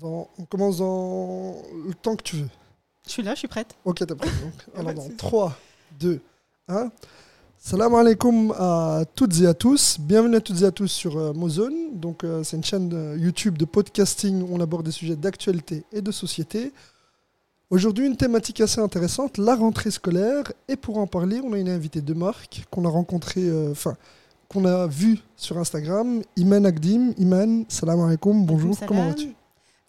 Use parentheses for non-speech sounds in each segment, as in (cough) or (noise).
Dans- on commence dans le temps que tu veux. Je suis là, je suis prête. Ok, t'es prêt. (laughs) Donc, alors, pas de dans souci. 3, 2, 1. Salam alaikum à toutes et à tous. Bienvenue à toutes et à tous sur euh, Mozone. Donc, euh, c'est une chaîne euh, YouTube de podcasting où on aborde des sujets d'actualité et de société. Aujourd'hui, une thématique assez intéressante, la rentrée scolaire. Et pour en parler, on a une invitée de marque qu'on a rencontrée, enfin, qu'on a vue sur Instagram, Iman Agdim. Iman, salam alaikum, bonjour, Salam. comment vas-tu?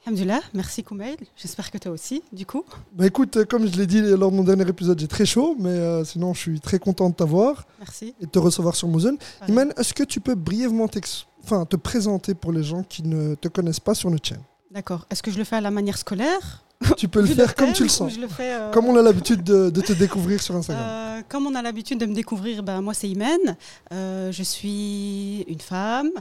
Alhamdulillah, merci Koumail. J'espère que toi aussi, du coup. Bah écoute, euh, comme je l'ai dit lors de mon dernier épisode, j'ai très chaud, mais euh, sinon je suis très content de t'avoir Merci. et de te recevoir sur Mozone. Pareil. Iman, est-ce que tu peux brièvement te présenter pour les gens qui ne te connaissent pas sur notre chaîne? D'accord. Est-ce que je le fais à la manière scolaire? Tu peux le faire comme tu le sens. je le fais, euh, Comme on a l'habitude de, de te découvrir sur Instagram. (laughs) euh, comme on a l'habitude de me découvrir, ben, moi c'est Imen. Euh, je suis une femme.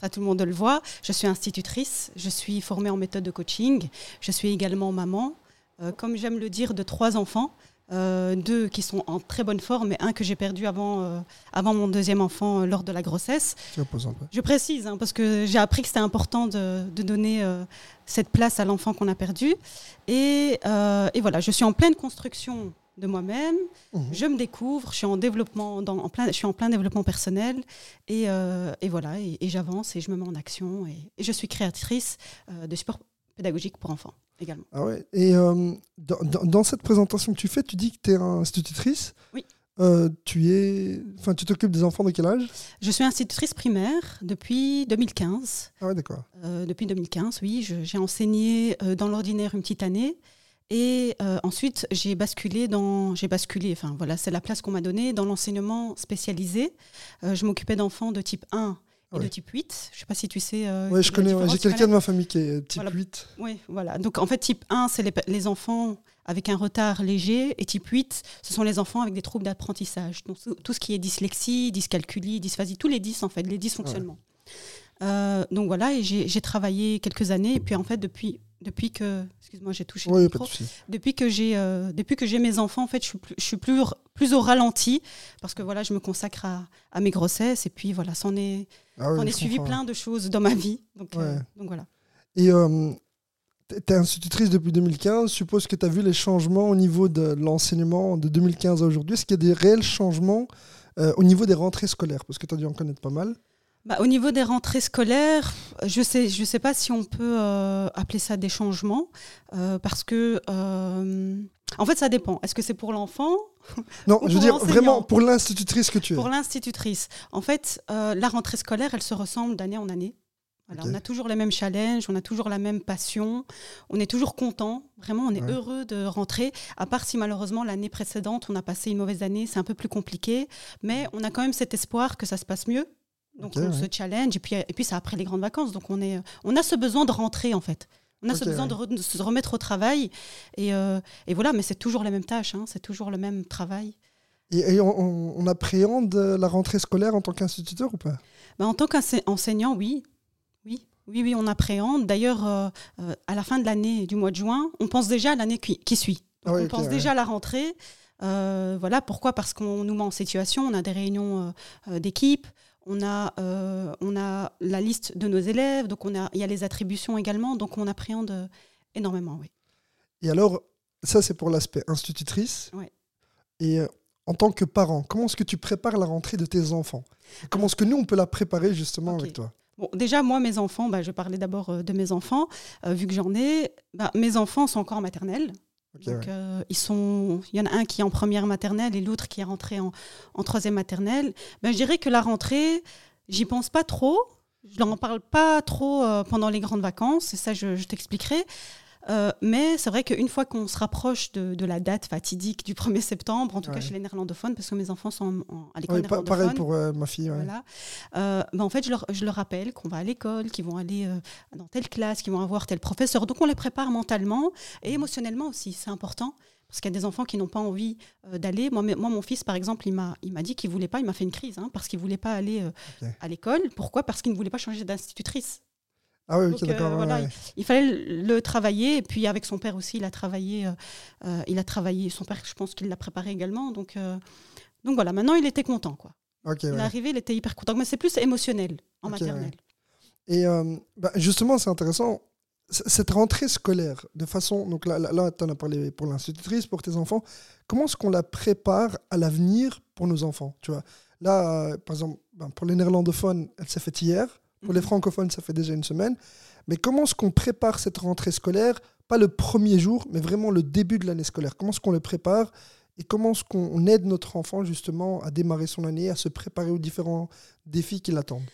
Ça, tout le monde le voit. Je suis institutrice. Je suis formée en méthode de coaching. Je suis également maman. Euh, comme j'aime le dire, de trois enfants. Euh, deux qui sont en très bonne forme et un que j'ai perdu avant, euh, avant mon deuxième enfant lors de la grossesse. Un peu. Je précise, hein, parce que j'ai appris que c'était important de, de donner cette place à l'enfant qu'on a perdu. Et, et voilà, je suis en pleine construction de moi-même. Mhm. Je me découvre, je suis en développement, dans, en plein, je suis en plein développement personnel. Et, euh, et voilà, et, et j'avance et je me mets en action. Et, et je suis créatrice euh, de support pédagogique pour enfants également. Ah ouais. Et euh, dans, cette présentation que tu fais, tu dis que tu es institutrice. Oui. Tu es, enfin, tu t'occupes des enfants de quel âge? Je suis institutrice primaire depuis 2015. Ah ouais, d'accord. Depuis 2015, oui, j'ai enseigné dans l'ordinaire une petite année. Et euh, ensuite, j'ai basculé dans, j'ai basculé, enfin voilà, c'est la place qu'on m'a donnée dans l'enseignement spécialisé. Euh, je m'occupais d'enfants de type 1 et Ouais. de type 8. Je sais pas si tu sais. euh, Ouais, je connais. ouais, J'ai quelqu'un de ma famille qui est type Voilà. 8. Oui, voilà. Donc en fait, type 1, c'est les, les enfants avec un retard léger, et type 8, ce sont les enfants avec des troubles d'apprentissage. Donc tout, ce qui est dyslexie, dyscalculie, dysphasie, tous les 10 en fait, les dysfonctionnements. Donc voilà, et j'ai travaillé quelques années, et puis en fait, depuis, depuis que. Excuse-moi, j'ai touché le micro. Depuis que j'ai euh, depuis que j'ai mes enfants, en fait, je suis plus, je suis plus, plus au ralenti parce que voilà, je me consacre à, à mes grossesses et puis voilà, s'en est, Ah s'en est suivi comprends. plein de choses dans ma vie. Donc, euh, donc voilà. Et euh, tu es institutrice depuis 2015. Je suppose que tu as vu les changements au niveau de l'enseignement de 2015 à aujourd'hui. Est-ce qu'il y a des réels changements euh, au niveau des rentrées scolaires? Parce que tu as dû en connaître pas mal. Bah, au niveau des rentrées scolaires, je sais, je sais pas si on peut euh, appeler ça des changements, euh, parce que, euh, en fait, ça dépend. Est-ce que c'est pour l'enfant (laughs) Non, je veux dire vraiment pour l'institutrice que tu es. Pour l'institutrice. En fait, la rentrée scolaire, elle se ressemble d'année en année. Voilà, Ok. On a toujours les mêmes challenges, on a toujours la même passion, on est toujours content, vraiment, on est Ouais. heureux de rentrer, à part si malheureusement l'année précédente, on a passé une mauvaise année, c'est un peu plus compliqué, mais on a quand même cet espoir que ça se passe mieux. Donc on ouais. se challenge, et puis, et puis c'est après les grandes vacances, donc on, est, on a ce besoin de rentrer en fait. On a ce besoin ouais. de, re- de se remettre au travail, et, euh, et voilà, mais c'est toujours les mêmes tâches, hein, c'est toujours le même travail. Et, et on, on- on appréhende la rentrée scolaire en tant qu'instituteur ou pas? Ben, en tant qu'enseignant, oui. Oui, oui, oui, on appréhende. D'ailleurs, euh, euh, à la fin de l'année, du mois de juin, on pense déjà à l'année qui, qui suit. Ah on pense déjà à la rentrée. Euh, voilà, pourquoi? Parce qu'on nous met en situation, on a des réunions euh, euh, d'équipe, on a, euh, on a la liste de nos élèves, donc on a, il y a les attributions également, donc on appréhende euh, énormément, oui. Et alors, ça c'est pour l'aspect institutrice. Ouais. Et euh, en tant que parent, comment est-ce que tu prépares la rentrée de tes enfants? Comment est-ce que nous on peut la préparer justement avec toi? Bon, déjà, moi, mes enfants, bah, je parlais d'abord de mes enfants, euh, vu que j'en ai. bah, mes enfants sont encore en maternelle. Donc, ouais. euh, ils sont, il y en a un qui est en première maternelle et l'autre qui est rentré en, en troisième maternelle. Ben, je dirais que la rentrée, j'y pense pas trop. Je n'en parle pas trop euh, pendant les grandes vacances, et ça, je, je t'expliquerai. Euh, mais c'est vrai qu'une fois qu'on se rapproche de, de la date fatidique du 1er septembre, en tout Ouais. cas chez les néerlandophones, parce que mes enfants sont en- en- à l'école Ouais, néerlandophone, pareil pour euh, ma fille. ouais. voilà. Euh, ben, en fait, je leur, je leur rappelle qu'on va à l'école, qu'ils vont aller euh, dans telle classe, qu'ils vont avoir tel professeur. Donc, on les prépare mentalement et émotionnellement aussi. C'est important. Parce qu'il y a des enfants qui n'ont pas envie d'aller. Moi, moi, mon fils, par exemple, il m'a il m'a dit qu'il voulait pas, il m'a fait une crise, hein, parce qu'il voulait pas aller à l'école. Pourquoi? Parce qu'il ne voulait pas changer d'institutrice. Ah oui, euh, voilà, ouais. Il fallait le le travailler. Et puis, avec son père aussi, il a travaillé. euh, euh, il a travaillé. Son père, je pense qu'il l'a préparé également. Donc, euh, donc voilà, maintenant, il était content. Quoi. Il est arrivé, il était hyper content. Mais c'est plus émotionnel en maternelle. Et bah, justement, c'est intéressant. cette rentrée scolaire, de façon. Donc là, là, tu en as parlé pour l'institutrice, pour tes enfants. Comment est-ce qu'on la prépare à l'avenir pour nos enfants tu vois? Là, par exemple, ben, pour les néerlandophones, elle s'est faite hier. Pour les francophones, ça fait déjà une semaine. Mais comment est-ce qu'on prépare cette rentrée scolaire? Pas le premier jour, mais vraiment le début de l'année scolaire. Comment est-ce qu'on le prépare? Et comment est-ce qu'on aide notre enfant justement à démarrer son année, à se préparer aux différents défis qui l'attendent?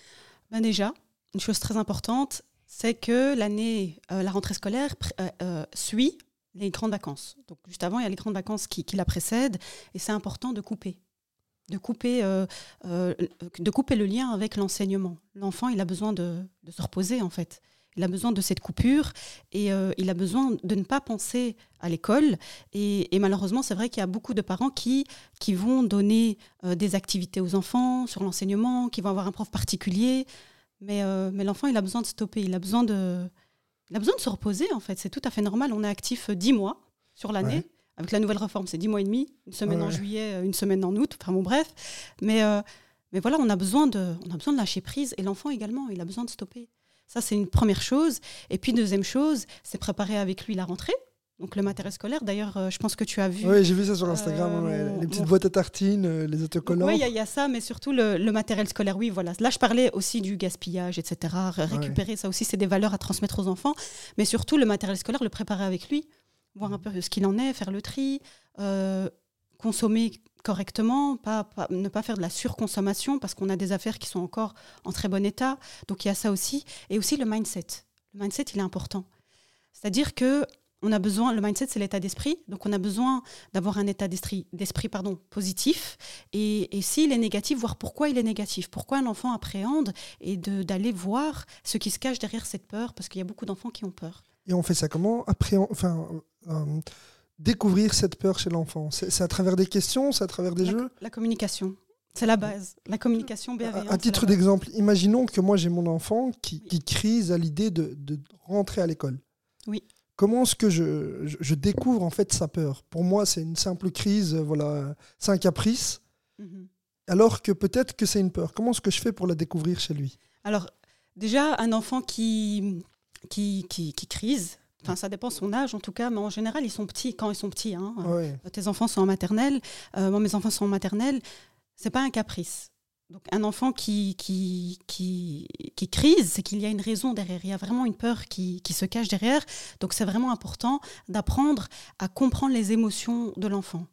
Ben Déjà, une chose très importante, c'est que l'année, euh, la rentrée scolaire euh, euh, suit les grandes vacances. Donc juste avant, il y a les grandes vacances qui, qui la précèdent, et c'est important de couper de couper, de couper le lien avec l'enseignement. L'enfant, il a besoin de, de, se reposer, en fait. Il a besoin de cette coupure et il a besoin de ne pas penser à l'école. Et, malheureusement, c'est vrai qu'il y a beaucoup de parents qui, qui vont donner des activités aux enfants sur l'enseignement, qui vont avoir un prof particulier. Mais, euh, mais l'enfant, il a besoin de stopper, il a besoin de, il a besoin de se reposer, en fait. C'est tout à fait normal. On est actif 10 euh, mois sur l'année. Avec la nouvelle réforme, c'est 10 mois et demi, une semaine en juillet, euh, une semaine en août, enfin bon, bref. Mais, mais voilà, on a, besoin de, on a besoin de lâcher prise. Et l'enfant également, il a besoin de stopper. Ça, c'est une première chose. Et puis, deuxième chose, c'est préparer avec lui la rentrée. Donc le matériel scolaire, d'ailleurs, euh, je pense que tu as vu. Oui, j'ai vu ça sur Instagram, euh, les petites boîtes à tartines, euh, les autocollants. Oui, il y, a ça, mais surtout le, matériel scolaire, oui, voilà. Là, je parlais aussi du gaspillage, etc. Récupérer, ça aussi, c'est des valeurs à transmettre aux enfants, mais surtout le matériel scolaire, le préparer avec lui, voir un peu ce qu'il en est, faire le tri, consommer correctement, pas, ne pas faire de la surconsommation, parce qu'on a des affaires qui sont encore en très bon état. Donc il y a ça aussi. Et aussi le mindset. Le mindset, il est important. C'est-à-dire que on a besoin, le mindset, c'est l'état d'esprit. Donc, on a besoin d'avoir un état d'esprit, d'esprit pardon, positif. Et, et s'il est négatif, voir pourquoi il est négatif. Pourquoi un enfant appréhende et d'aller voir ce qui se cache derrière cette peur, parce qu'il y a beaucoup d'enfants qui ont peur. Et on fait ça comment enfin, euh, Découvrir cette peur chez l'enfant. C'est à travers des questions, c'est à travers des jeux La communication. C'est la base, la communication bienveillante. À, titre d'exemple, imaginons que moi j'ai mon enfant qui, qui crise à l'idée de, de rentrer à l'école. Oui comment est-ce que je, découvre en fait sa peur? Pour moi, c'est une simple crise, euh, voilà, c'est un caprice, mhm. alors que peut-être que c'est une peur. Comment est-ce que je fais pour la découvrir chez lui? Alors, déjà, un enfant qui, qui, qui, crise, Enfin, ça dépend son âge en tout cas, mais en général, ils sont petits quand ils sont petits. Hein. Tes enfants sont en maternelle, euh, moi, mes enfants sont en maternelle. C'est pas un caprice. Donc un enfant qui, qui, qui, qui crise, c'est qu'il y a une raison derrière, il y a vraiment une peur qui, qui se cache derrière. Donc c'est vraiment important d'apprendre à comprendre les émotions de l'enfant.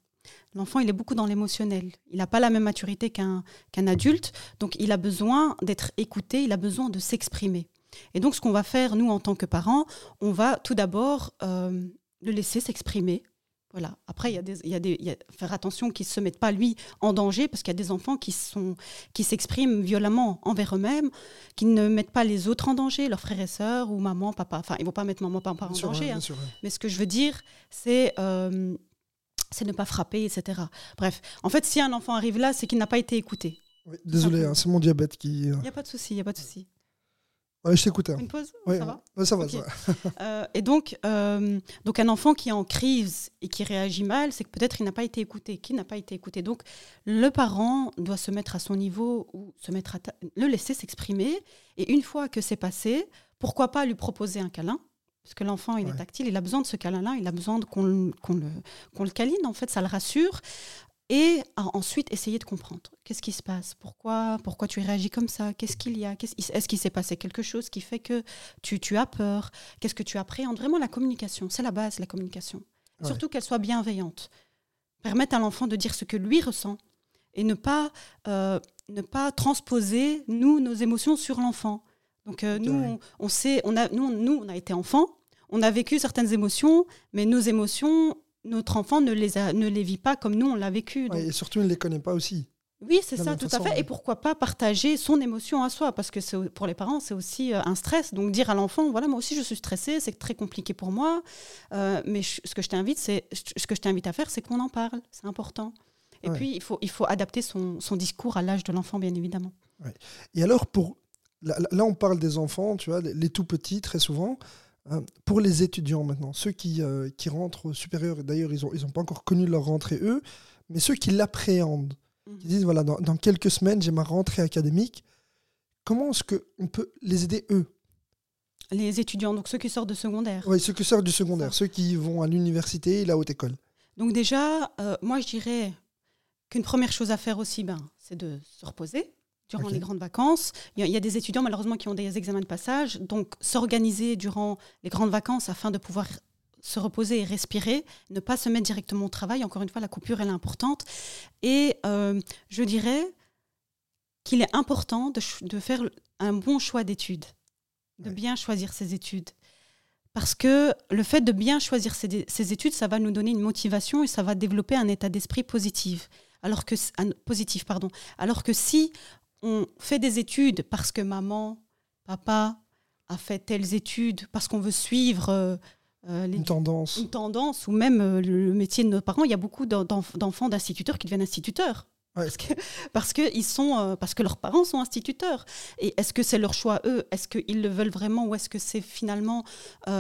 L'enfant, il est beaucoup dans l'émotionnel. Il n'a pas la même maturité qu'un qu'un adulte, donc il a besoin d'être écouté, il a besoin de s'exprimer. Et donc ce qu'on va faire, nous, en tant que parents, on va tout d'abord euh, le laisser s'exprimer voilà. Après, il y a des, il y a des, y a, faire attention qu'ils ne se mettent pas, lui, en danger, parce qu'il y a des enfants qui, sont, qui s'expriment violemment envers eux-mêmes, qui ne mettent pas les autres en danger, leurs frères et sœurs, ou maman, papa. Enfin, ils ne vont pas mettre maman, papa en danger. Hein. Mais ce que je veux dire, c'est euh, c'est ne pas frapper, etc. Bref, en fait, si un enfant arrive là, c'est qu'il n'a pas été écouté. désolé, hein, c'est mon diabète qui. Euh, il n'y a pas de souci, il n'y a pas de souci. Ouais, je t'écoute. Hein. Une pause Ça va Ça va. (laughs) Euh, et donc, euh, donc, un enfant qui est en crise et qui réagit mal, c'est que peut-être il n'a pas été écouté. Qui n'a pas été écouté? Donc, le parent doit se mettre à son niveau ou se mettre à le laisser s'exprimer. Et une fois que c'est passé, pourquoi pas lui proposer un câlin? Parce que l'enfant, il est tactile, il a besoin de ce câlin-là, il a besoin qu'on le, le, câline, en fait, ça le rassure et ensuite essayer de comprendre qu'est-ce qui se passe, pourquoi, pourquoi tu réagis comme ça, qu'est-ce qu'il y a, est-ce qu'il s'est passé quelque chose qui fait que tu, tu as peur, qu'est-ce que tu appréhendes? Vraiment, la communication, c'est la base, la communication. Surtout qu'elle soit bienveillante. Permettre à l'enfant de dire ce que lui ressent et ne pas, euh, ne pas transposer, nous, nos émotions sur l'enfant. Donc, euh, nous, on, sait, on a, nous, nous, on a été enfants, on a vécu certaines émotions, mais nos émotions, notre enfant ne les, ne les vit pas comme nous, on l'a vécu. et surtout, il ne les connaît pas aussi. Oui, c'est ça, tout à fait. Et pourquoi pas partager son émotion à soi Parce que pour les parents, c'est aussi euh, un stress. Donc dire à l'enfant, voilà, moi aussi je suis stressée, c'est très compliqué pour moi. Euh, mais ce que je t'invite, c'est ce que je t'invite à faire, c'est qu'on en parle. C'est important. Et puis il faut, il faut adapter son, son discours à l'âge de l'enfant, bien évidemment. Et alors pour là, là, on parle des enfants, tu vois, les tout petits très souvent. Hein, pour les étudiants maintenant, ceux qui, euh, qui rentrent au supérieur, et d'ailleurs ils n'ont ils ont pas encore connu leur rentrée eux, mais ceux qui l'appréhendent, mhm. qui disent voilà, dans, dans quelques semaines j'ai ma rentrée académique, comment est-ce qu'on peut les aider eux? Les étudiants, donc ceux qui sortent de secondaire. Oui, ceux qui sortent du secondaire, ceux qui vont à l'université et la haute école. Donc déjà, euh, moi je dirais qu'une première chose à faire aussi, ben, c'est de se reposer durant les grandes vacances. Il y, a, des étudiants malheureusement qui ont des examens de passage, donc s'organiser durant les grandes vacances afin de pouvoir se reposer et respirer, ne pas se mettre directement au travail. Encore une fois, la coupure, elle est importante. Et euh, je dirais qu'il est important de, faire un bon choix d'études, de bien choisir ses études. Parce que le fait de bien choisir ses, études, ça va nous donner une motivation et ça va développer un état d'esprit positif. Alors que, positif, pardon. Alors que si on fait des études parce que maman, papa a fait telles études, parce qu'on veut suivre euh, euh, une, tendance. une tendance, ou même euh, le métier de nos parents, il y a beaucoup d'enfants d'instituteurs qui deviennent instituteurs. Parce que, parce que, ils sont, parce que leurs parents sont instituteurs. Et est-ce que c'est leur choix, eux? Est-ce qu'ils le veulent vraiment Ou est-ce que c'est finalement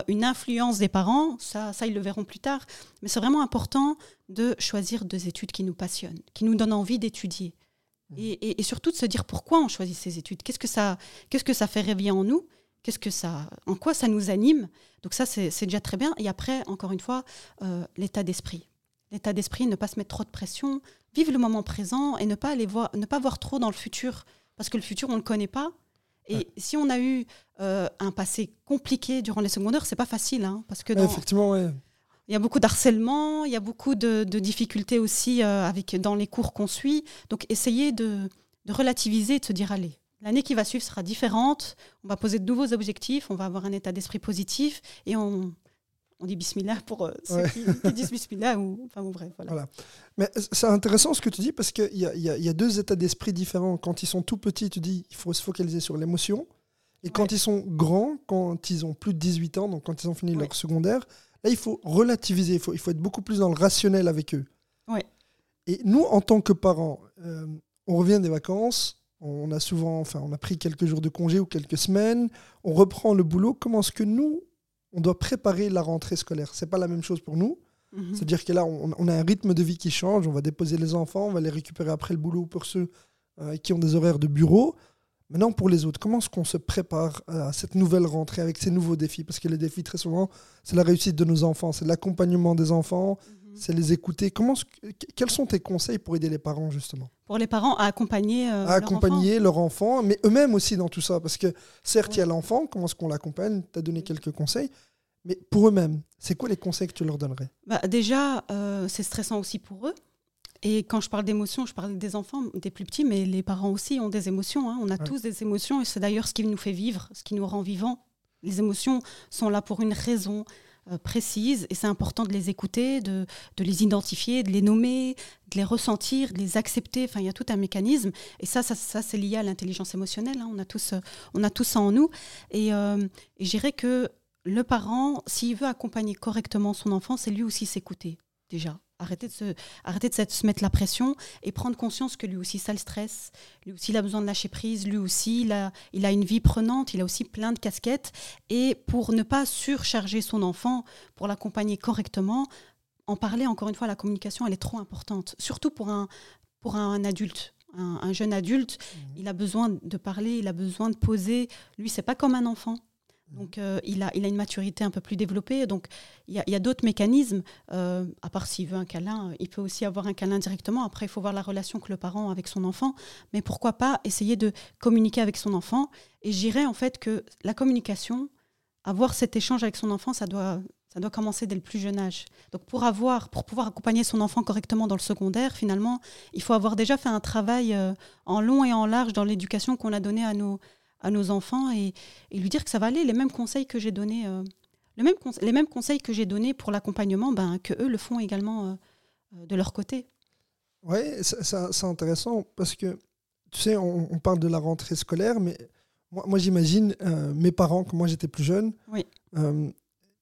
une influence des parents? Ça, ça, ils le verront plus tard. Mais c'est vraiment important de choisir deux études qui nous passionnent, qui nous donnent envie d'étudier. Et, surtout de se dire pourquoi on choisit ces études. Qu'est-ce que ça, qu'est-ce que ça fait réveiller en nous? Qu'est-ce que ça, en quoi ça nous anime? Donc ça, c'est déjà très bien. Et après, encore une fois, euh, l'état d'esprit. L'état d'esprit, ne pas se mettre trop de pression, vivre le moment présent et ne pas aller voir, ne pas voir trop dans le futur, parce que le futur, on ne le connaît pas. Et si on a eu euh, un passé compliqué durant les secondaires, c'est pas facile, hein, parce que effectivement, ouais. Il y a beaucoup d'harcèlement, il y a beaucoup de, difficultés aussi euh, avec, dans les cours qu'on suit. Donc, essayez de, relativiser et de se dire allez, l'année qui va suivre sera différente. On va poser de nouveaux objectifs, on va avoir un état d'esprit positif et on, on dit bismillah pour euh, ceux qui, disent bismillah ou enfin bref voilà. Mais c'est intéressant ce que tu dis parce qu'il y a, y a, deux états d'esprit différents. Quand ils sont tout petits, tu dis il faut se focaliser sur l'émotion. Et quand ils sont grands, quand ils ont plus de 18 ans, donc quand ils ont fini leur secondaire, Là, il faut relativiser, il faut, il faut être beaucoup plus dans le rationnel avec eux. Ouais. Et nous, en tant que parents, euh, on revient des vacances, on a souvent, enfin, on a pris quelques jours de congé ou quelques semaines, on reprend le boulot. Comment est-ce que nous, on doit préparer la rentrée scolaire? C'est pas la même chose pour nous. Mhm. C'est-à-dire que là, on, a un rythme de vie qui change. On va déposer les enfants, on va les récupérer après le boulot pour ceux euh, qui ont des horaires de bureau. Maintenant, pour les autres, comment est-ce qu'on se prépare à cette nouvelle rentrée avec ces nouveaux défis? Parce que les défis, très souvent, c'est la réussite de nos enfants, c'est l'accompagnement des enfants, mhm. c'est les écouter. Comment, quels sont tes conseils pour aider les parents, justement? Pour les parents, à accompagner, euh, à accompagner leur enfant, mais eux-mêmes aussi dans tout ça. Parce que certes, il y a l'enfant, comment est-ce qu'on l'accompagne? Tu as donné quelques conseils. Mais pour eux-mêmes, c'est quoi les conseils que tu leur donnerais? Bah, Déjà, euh, c'est stressant aussi pour eux. Et quand je parle d'émotions, je parle des enfants, des plus petits, mais les parents aussi ont des émotions. Hein. On a tous des émotions et c'est d'ailleurs ce qui nous fait vivre, ce qui nous rend vivants. Les émotions sont là pour une raison euh, précise et c'est important de les écouter, de, de, les identifier, de les nommer, de les ressentir, de les accepter. Enfin, il y a tout un mécanisme et ça, ça, ça c'est lié à l'intelligence émotionnelle. Hein. On, a tous, euh, on a tous ça en nous. Et, euh, et je dirais que le parent, s'il veut accompagner correctement son enfant, c'est lui aussi s'écouter déjà. Arrêter de, se, arrêter de se, mettre la pression et prendre conscience que lui aussi, ça le stresse. Lui aussi, il a besoin de lâcher prise. Lui aussi, il a, il a une vie prenante. Il a aussi plein de casquettes. Et pour ne pas surcharger son enfant, pour l'accompagner correctement, en parler, encore une fois, la communication, elle est trop importante. Surtout pour un, pour un adulte. Un, jeune adulte, mmh. il a besoin de parler, il a besoin de poser. Lui, c'est pas comme un enfant. Donc, euh, il, a, il a une maturité un peu plus développée. Donc, il y a, d'autres mécanismes. Euh, à part s'il veut un câlin, il peut aussi avoir un câlin directement. Après, il faut voir la relation que le parent a avec son enfant. Mais pourquoi pas essayer de communiquer avec son enfant Et j'irais en fait que la communication, avoir cet échange avec son enfant, ça doit, ça doit commencer dès le plus jeune âge. Donc, pour, avoir, pour pouvoir accompagner son enfant correctement dans le secondaire, finalement, il faut avoir déjà fait un travail euh, en long et en large dans l'éducation qu'on a donnée à nos à nos enfants et, lui dire que ça va aller. Les mêmes conseils que j'ai donnés, euh, le même les mêmes conseils que j'ai donnés pour l'accompagnement, ben, que eux le font également euh, euh, de leur côté. Oui, c'est intéressant parce que, tu sais, on, parle de la rentrée scolaire, mais moi, moi j'imagine mes parents, quand moi j'étais plus jeune, oui.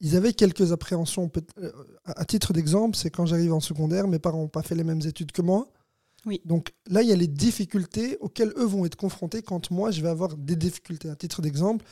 ils avaient quelques appréhensions. À titre d'exemple, c'est quand j'arrive en secondaire, mes parents n'ont pas fait les mêmes études que moi. Donc là, il y a les difficultés auxquelles eux vont être confrontés quand moi, je vais avoir des difficultés. À titre d'exemple,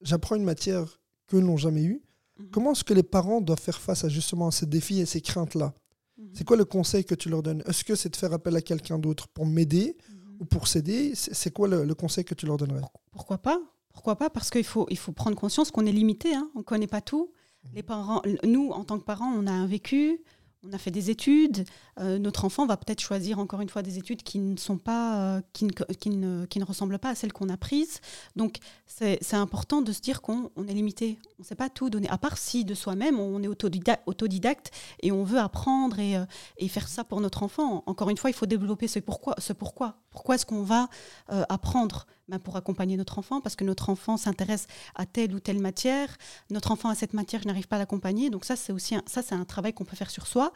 j'apprends une matière qu'eux n'ont jamais eue. Mhm. Comment est-ce que les parents doivent faire face à justement ces défis et ces craintes-là mhm. C'est quoi le conseil que tu leur donnes? Est-ce que c'est de faire appel à quelqu'un d'autre pour m'aider mhm. ou pour s'aider? C'est quoi le, conseil que tu leur donnerais? Pourquoi pas? Pourquoi pas? Parce qu'il faut, il faut prendre conscience qu'on est limité, hein. on ne connaît pas tout. Les parents, nous, en tant que parents, on a un vécu, on a fait des études. Euh, notre enfant va peut-être choisir encore une fois des études qui ne sont pas, euh, qui, ne, qui, ne, qui, ne, ressemblent pas à celles qu'on a prises. Donc c'est important de se dire qu'on est limité. On ne sait pas tout donner. À part si de soi-même on est autodidacte, et on veut apprendre et, euh, et, faire ça pour notre enfant. Encore une fois, il faut développer ce pourquoi. Ce pourquoi. Pourquoi est-ce qu'on va euh, apprendre ben Pour accompagner notre enfant, parce que notre enfant s'intéresse à telle ou telle matière. Notre enfant a cette matière, je n'arrive pas à l'accompagner. Donc ça, c'est aussi un, ça, c'est un travail qu'on peut faire sur soi.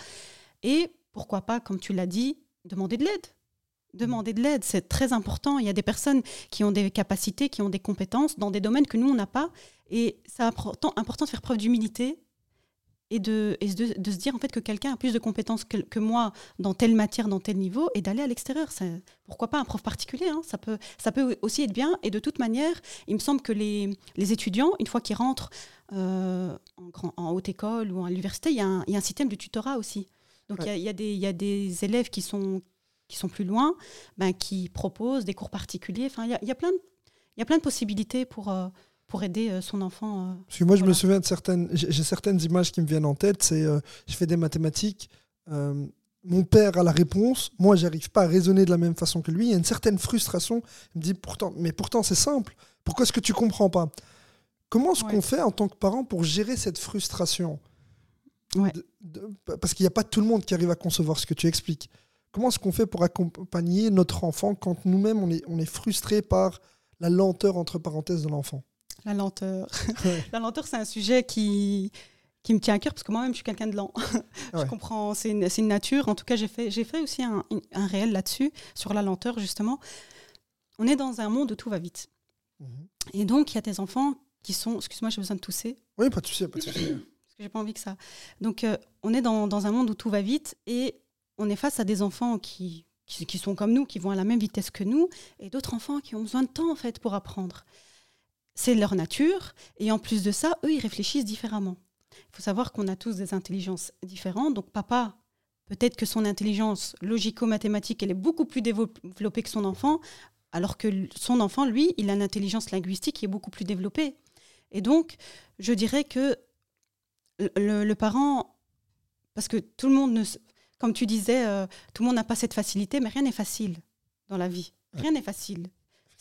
Et pourquoi pas, comme tu l'as dit, demander de l'aide. Demander de l'aide, c'est très important. Il y a des personnes qui ont des capacités, qui ont des compétences dans des domaines que nous, on n'a pas. Et c'est important de faire preuve d'humilité et, de, et de, de, se dire en fait que quelqu'un a plus de compétences que, que, moi dans telle matière, dans tel niveau, et d'aller à l'extérieur. Pourquoi pas un prof particulier hein, ça, peut, ça peut aussi être bien. Et de toute manière, il me semble que les, les étudiants, une fois qu'ils rentrent euh, en, grand, en, haute école ou à l'université, il y, il y, a un système de tutorat aussi. Donc il ouais. y, y, y, a des élèves qui sont, qui sont plus loin, ben, qui proposent des cours particuliers. Enfin, il y a, y, a plein de, y a plein de possibilités pour... Euh, pour aider euh, son enfant. Euh, Parce que moi, je me souviens de certaines, j'ai certaines images qui me viennent en tête. C'est, euh, je fais des mathématiques. Euh, mon père a la réponse. Moi, j'arrive pas à raisonner de la même façon que lui. Il y a une certaine frustration. Il me dit pourtant, mais pourtant, c'est simple. Pourquoi est-ce que tu comprends pas? Comment est-ce ouais. qu'on fait en tant que parent pour gérer cette frustration? Ouais. de, de, Parce qu'il n'y a pas tout le monde qui arrive à concevoir ce que tu expliques. Comment est-ce qu'on fait pour accompagner notre enfant quand nous-mêmes on est, on est frustré par la lenteur entre parenthèses de l'enfant? La lenteur. (laughs) Ouais. la lenteur, c'est un sujet qui, qui me tient à cœur parce que moi-même, je suis quelqu'un de lent. (laughs) je ouais. comprends, c'est une, une, nature. En tout cas, j'ai fait, fait aussi un, un réel là-dessus, sur la lenteur, justement. On est dans un monde où tout va vite. -hmm. Et donc, il y a des enfants qui sont. Excuse-moi, j'ai besoin de tousser. Oui, pas de souci, pas de souci. (clears throat) parce que j'ai pas envie que ça. Donc, euh, on est dans, dans un monde où tout va vite et on est face à des enfants qui, qui, sont comme nous, qui vont à la même vitesse que nous, et d'autres enfants qui ont besoin de temps, en fait, pour apprendre c'est leur nature. Et en plus de ça, eux, ils réfléchissent différemment. Il faut savoir qu'on a tous des intelligences différentes. Donc papa, peut-être que son intelligence logico-mathématique, elle est beaucoup plus développée que son enfant, alors que son enfant, lui, il a une intelligence linguistique qui est beaucoup plus développée. Et donc, je dirais que le, le parent, parce que tout le monde, ne, comme tu disais, euh, tout le monde n'a pas cette facilité, mais rien n'est facile dans la vie. Rien n'est facile.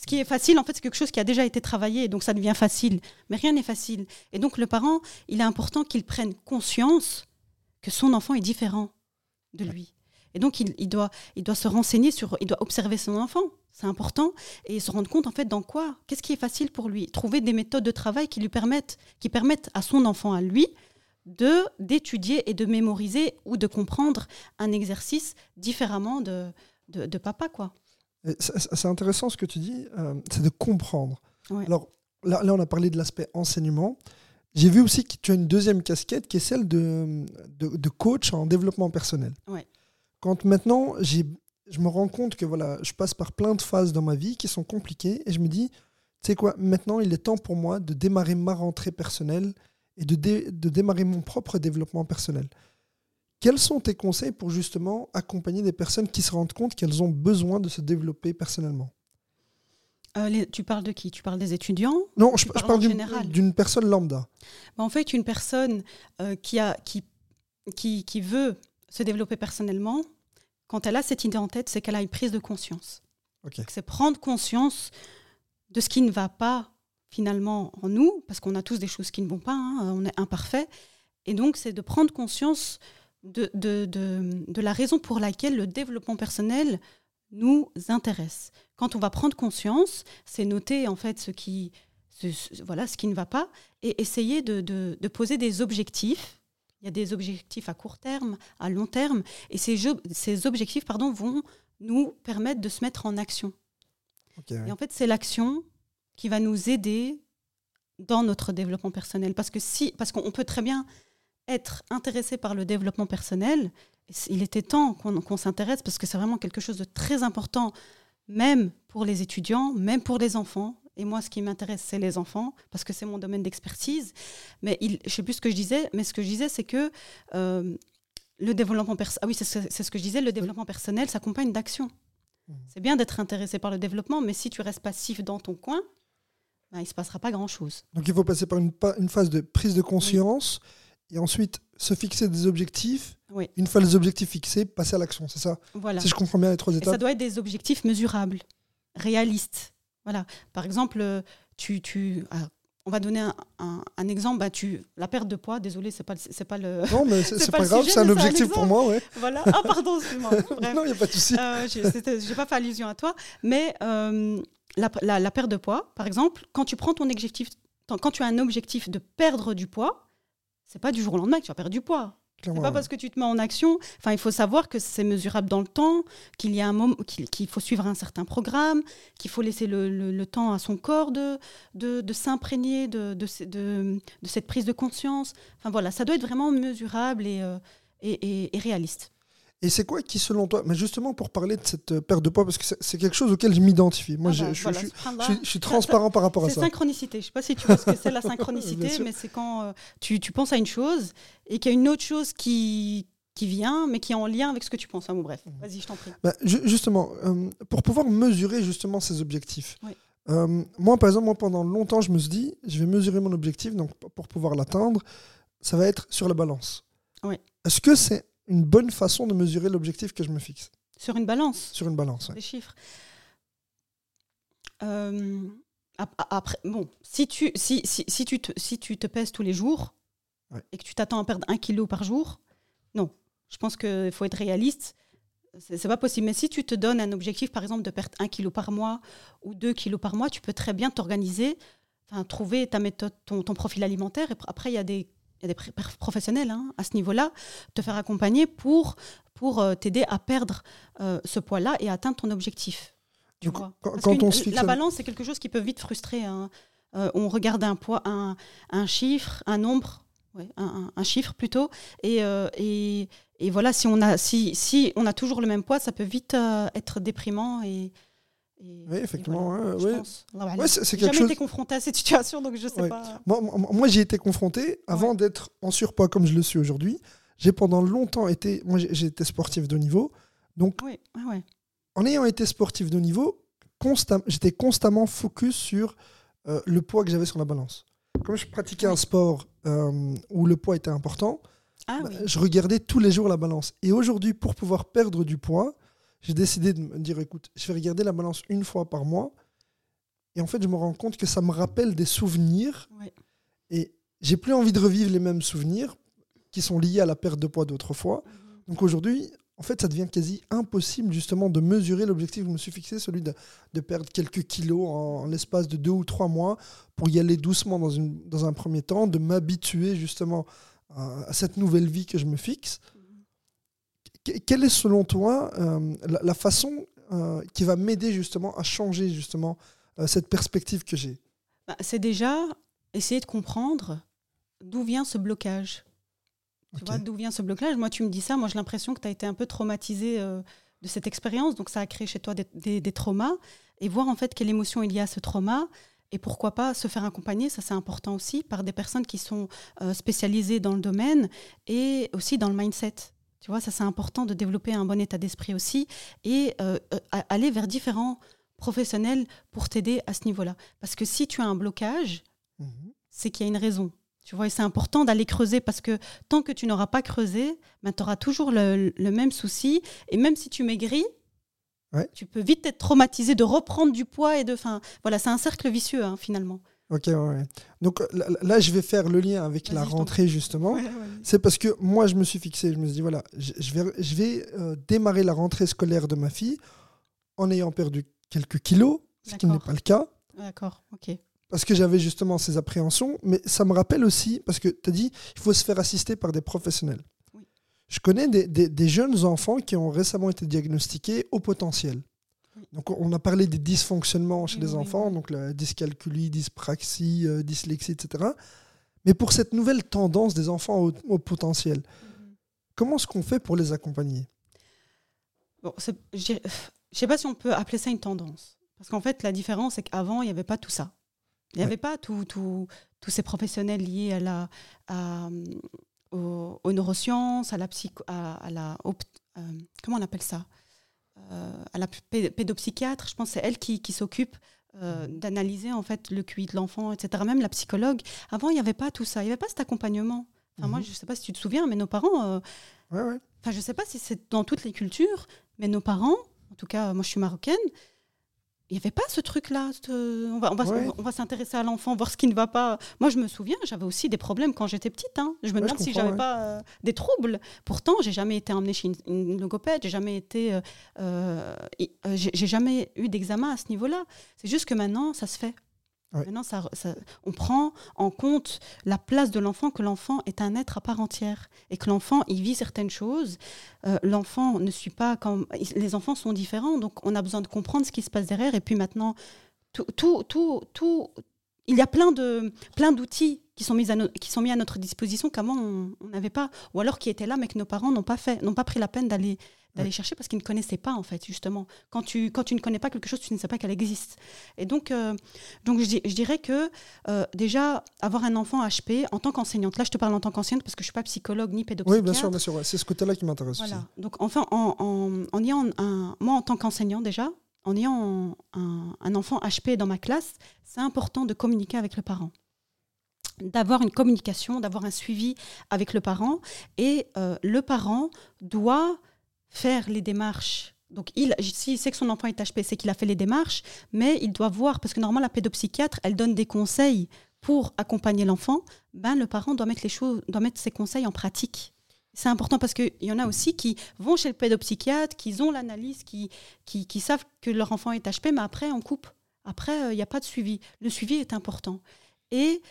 Ce qui est facile, en fait, c'est quelque chose qui a déjà été travaillé, donc ça devient facile. Mais rien n'est facile. Et donc le parent, il est important qu'il prenne conscience que son enfant est différent de lui. Et donc il, doit se renseigner sur, il doit observer son enfant, c'est important, et se rendre compte en fait dans quoi, qu'est-ce qui est facile pour lui, trouver des méthodes de travail qui lui permettent, qui permettent à son enfant, à lui, de d'étudier et de mémoriser ou de comprendre un exercice différemment de, de, de papa, quoi. C'est intéressant ce que tu dis, euh, c'est de comprendre. Ouais. Alors là, là, on a parlé de l'aspect enseignement. J'ai vu aussi que tu as une deuxième casquette qui est celle de, de, de coach en développement personnel. Ouais. Quand maintenant, je me rends compte que voilà, je passe par plein de phases dans ma vie qui sont compliquées et je me dis, tu sais quoi, maintenant il est temps pour moi de démarrer ma rentrée personnelle et de, dé, de démarrer mon propre développement personnel. Quels sont tes conseils pour justement accompagner des personnes qui se rendent compte qu'elles ont besoin de se développer personnellement? Euh, les, tu parles de qui? Tu parles des étudiants? Non, je, je, parle d'une personne lambda. En fait, une personne euh, qui, a, qui, qui, qui, veut se développer personnellement, quand elle a cette idée en tête, c'est qu'elle a une prise de conscience. Okay. C'est prendre conscience de ce qui ne va pas finalement en nous, parce qu'on a tous des choses qui ne vont pas, hein, on est imparfait. Et donc, c'est de prendre conscience de, de, de, de, la raison pour laquelle le développement personnel nous intéresse. Quand on va prendre conscience, c'est noter en fait ce qui, ce, voilà, ce qui ne va pas et essayer de, de, de, poser des objectifs. Il y a des objectifs à court terme, à long terme, et ces, jeux, ces objectifs pardon, vont nous permettre de se mettre en action. Okay, et en fait, c'est l'action qui va nous aider dans notre développement personnel. Parce que si, parce qu'on peut très bien être intéressé par le développement personnel, il était temps qu'on qu s'intéresse parce que c'est vraiment quelque chose de très important, même pour les étudiants, même pour les enfants. Et moi, ce qui m'intéresse, c'est les enfants, parce que c'est mon domaine d'expertise. Mais il, je ne sais plus ce que je disais, mais ce que je disais, c'est que euh, le développement personnel, ah oui, c'est ce, que je disais, le développement personnel s'accompagne d'action. Mmh. C'est bien d'être intéressé par le développement, mais si tu restes passif dans ton coin, ben, il ne se passera pas grand-chose. Donc il faut passer par une, pa- une phase de prise de conscience et ensuite se fixer des objectifs. Oui. Une fois les objectifs fixés, passer à l'action, c'est ça Voilà. Si je comprends bien les trois Et ça étapes. doit être des objectifs mesurables, réalistes. Voilà. Par exemple, euh, tu, tu, ah, on va donner un, un- un exemple. Bah, tu, la perte de poids, désolé, c'est pas, c'est pas le. Non, mais c'est (laughs) pas pas grave, c'est un objectif pour moi, ouais. voilà. Ah, pardon, excuse-moi. (laughs) Non, il n'y a pas de souci. Euh, j'ai pas fait allusion à toi, mais euh, la, la- la perte de poids, par exemple, quand tu prends ton objectif, quand tu as un objectif de perdre du poids, c'est pas du jour au lendemain que tu vas perdre du poids. C'est pas parce que tu te mets en action. Enfin, il faut savoir que c'est mesurable dans le temps, qu'il y a un moment, qu'il faut suivre un certain programme, qu'il faut laisser le, le- le temps à son corps de, de, de s'imprégner de, de, ce- de- de cette prise de conscience. Enfin voilà, ça doit être vraiment mesurable et, euh, et, et- et réaliste. Et c'est quoi qui, selon toi, mais justement pour parler de cette euh, perte de poids, parce que c'est- c'est quelque chose auquel je m'identifie. Moi, Ah je, bah, je- voilà, je- subhanallah. je suis- je suis transparent par rapport à C'est ça. synchronicité. Je ne sais pas si tu vois ce que c'est la (laughs) synchronicité, mais c'est quand euh, tu, tu penses à une chose et qu'il y a une autre chose qui, qui vient, mais qui est en lien avec ce que tu penses. Bon, bref, Mhm. vas-y, je t'en prie. Bah, ju- justement, euh, pour pouvoir mesurer justement ces objectifs. Oui. euh, moi, par exemple, moi, pendant longtemps, je me suis dit, je vais mesurer mon objectif, donc pour pouvoir l'atteindre, ça va être sur la balance. Oui. Est-ce que c'est une bonne façon de mesurer l'objectif que je me fixe Sur une balance, sur une balance ouais. des chiffres. Euh, ap- après, bon, si tu, si, si, si tu te, si tu te pèses tous les jours Ouais. et que tu t'attends à perdre un kilo par jour, non. Je pense qu'il faut être réaliste. C'est pas possible. Mais si tu te donnes un objectif, par exemple, de perdre un kilo par mois ou deux kilos par mois, tu peux très bien t'organiser, trouver ta méthode, ton, ton profil alimentaire. Et pr- après, il y a des, il y a des pr- pr- professionnels hein, à ce niveau-là, te faire accompagner pour, pour euh, t'aider à perdre euh, ce poids-là et atteindre ton objectif. Quand- quand on se fixe La balance, c'est quelque chose qui peut vite frustrer. hein. Euh, on regarde un poids, un, un chiffre, un nombre, ouais, un, chiffre plutôt, et, euh, et, et voilà, si on, a, si, si on a toujours le même poids, ça peut vite euh, être déprimant. Et, et- Oui, effectivement, voilà, je ouais. Ouais, alam. c'est J'ai quelque jamais chose. été confrontée à cette situation, donc je sais Ouais. pas. Moi, moi, moi, j'y ai été confronté avant d'être en surpoids comme je le suis aujourd'hui. J'ai pendant longtemps été. Moi, j'ai j'ai été sportif de niveau. Donc, en ayant été sportif de niveau, constam- j'étais constamment focus sur euh, le poids que j'avais sur la balance. Comme je pratiquais un sport euh, où le poids était important, Ah bah, oui. je regardais tous les jours la balance. Et aujourd'hui, pour pouvoir perdre du poids, j'ai décidé de me dire écoute, je vais regarder la balance une fois par mois. Et en fait, je me rends compte que ça me rappelle des souvenirs. Ouais. Et j'ai plus envie de revivre les mêmes souvenirs qui sont liés à la perte de poids d'autrefois. Donc aujourd'hui, en fait, ça devient quasi impossible justement de mesurer l'objectif que je me suis fixé, celui de, de perdre quelques kilos en, en l'espace de deux ou trois mois pour y aller doucement dans, une, dans un premier temps, de m'habituer justement à, à cette nouvelle vie que je me fixe. Que- quelle est selon toi euh, la, la façon euh, qui va m'aider justement à changer justement euh, cette perspective que j'ai? Bah, c'est déjà essayer de comprendre d'où vient ce blocage. Tu vois, d'où vient ce blocage? Moi, tu me dis ça, moi j'ai l'impression que tu as été un peu traumatisé de cette expérience, donc ça a créé chez toi des, des- des traumas, et voir en fait quelle émotion il y a à ce trauma, et pourquoi pas se faire accompagner, ça c'est important aussi, par des personnes qui sont spécialisées dans le domaine, et aussi dans le mindset. Tu vois, ça c'est important de développer un bon état d'esprit aussi, et euh, euh, aller vers différents professionnels pour t'aider à ce niveau-là. Parce que si tu as un blocage, Mhm. c'est qu'il y a une raison. Tu vois, et c'est important d'aller creuser parce que tant que tu n'auras pas creusé, ben, tu auras toujours le, le même souci. Et même si tu maigris, Ouais. tu peux vite être traumatisé de reprendre du poids et de. Fin, voilà, c'est un cercle vicieux hein, finalement. Ok, ouais. Donc euh, là, je vais faire le lien avec la rentrée justement. C'est parce que moi, je me suis fixé, je me suis dit, voilà, je, vais, je vais euh, démarrer la rentrée scolaire de ma fille en ayant perdu quelques kilos, ce qui n'est pas le cas, D'accord, ok. parce que j'avais justement ces appréhensions. Mais ça me rappelle aussi, parce que tu as dit, il faut se faire assister par des professionnels. Oui. Je connais des, des- des jeunes enfants qui ont récemment été diagnostiqués au potentiel. Donc on a parlé des dysfonctionnements chez Oui, les enfants, oui. donc la dyscalculie, dyspraxie, euh, dyslexie, etc. Mais pour cette nouvelle tendance des enfants au, au potentiel, comment est-ce qu'on fait pour les accompagner? Bon, je je sais pas si on peut appeler ça une tendance. Parce qu'en fait, la différence, c'est qu'avant, il n'y avait pas tout ça. Il n'y Ouais. avait pas tout- tout- tous ces professionnels liés à la, à, euh, aux, aux neurosciences, à la psycho, à, à la, euh, comment on appelle ça? À la pé- pédopsychiatre, je pense que c'est elle qui, qui s'occupe euh, d'analyser en fait le QI de l'enfant, etc. Même la psychologue. Avant, il n'y avait pas tout ça. Il n'y avait pas cet accompagnement. Enfin, Moi, Mhm. je ne sais pas si tu te souviens, mais nos parents, euh, Ouais, ouais. enfin, je ne sais pas si c'est dans toutes les cultures, mais nos parents, en tout cas, moi, je suis marocaine, il n'y avait pas ce truc-là. ce- On va, on va, Ouais. on va s'intéresser à l'enfant, voir ce qui ne va pas. Moi, je me souviens, j'avais aussi des problèmes quand j'étais petite. hein. Je me Ouais, je demande si j'avais ouais. pas euh, des troubles. Pourtant, j'ai jamais été emmenée chez une, une logopède, j'ai jamais été, euh, euh, j'ai jamais eu d'examen à ce niveau-là. C'est juste que maintenant, ça se fait. Maintenant, on prend en compte la place de l'enfant, que l'enfant est un être à part entière et que l'enfant, il vit certaines choses. Euh, l'enfant ne suit pas comme les enfants sont différents, donc on a besoin de comprendre ce qui se passe derrière. Et puis maintenant, tout, tout, tout, tout- il y a plein de plein d'outils qui sont mis à qui sont mis à notre disposition qu'avant on n'avait pas, ou alors qui étaient là mais que nos parents n'ont pas fait, n'ont pas pris la peine d'aller d'aller chercher parce qu'ils ne connaissaient pas en fait justement. Quand tu quand tu ne connais pas quelque chose, tu ne sais pas qu'elle existe. Et donc euh, donc je, di- je dirais que euh, déjà avoir un enfant HP en tant qu'enseignante, là je te parle en tant qu'enseignante parce que je suis pas psychologue ni pédopsychiatre. Oui, bien sûr, bien sûr. ouais. C'est ce côté-là qui m'intéresse aussi. Voilà. Donc, enfin, en, en, en ayant un, moi, en tant qu'enseignant déjà, en ayant un, un enfant HP dans ma classe, c'est important de communiquer avec le parent. D'avoir une communication, d'avoir un suivi avec le parent. Et euh, le parent doit faire les démarches. Donc, il, s'il sait que son enfant est HP, c'est qu'il a fait les démarches, mais il doit voir, parce que normalement, la pédopsychiatre, elle donne des conseils pour accompagner l'enfant. Ben, le parent doit mettre, les choses, doit mettre ses conseils en pratique. C'est important parce qu'il y en a aussi qui vont chez le pédopsychiatre, qui ont l'analyse, qui, qui, savent que leur enfant est HP, mais après, on coupe. Après, euh, il n'y a pas de suivi. Le suivi est important. Et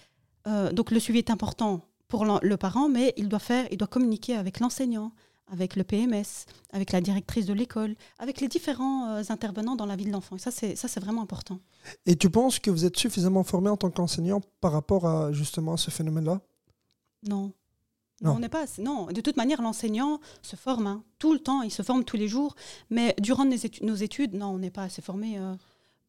euh, donc, le suivi est important pour le parent, mais il doit faire, il doit communiquer avec l'enseignant, avec le PMS, avec la directrice de l'école, avec les différents euh, intervenants dans la vie de l'enfant. Et ça, c'est ça, c'est vraiment important. Et tu penses que vous êtes suffisamment formé en tant qu'enseignant par rapport à justement à ce phénomène-là? Non. On n'est pas. Non, de toute manière, l'enseignant se forme hein, tout le temps, il se forme tous les jours. Mais durant nos études, nos études non, on n'est pas assez formé euh,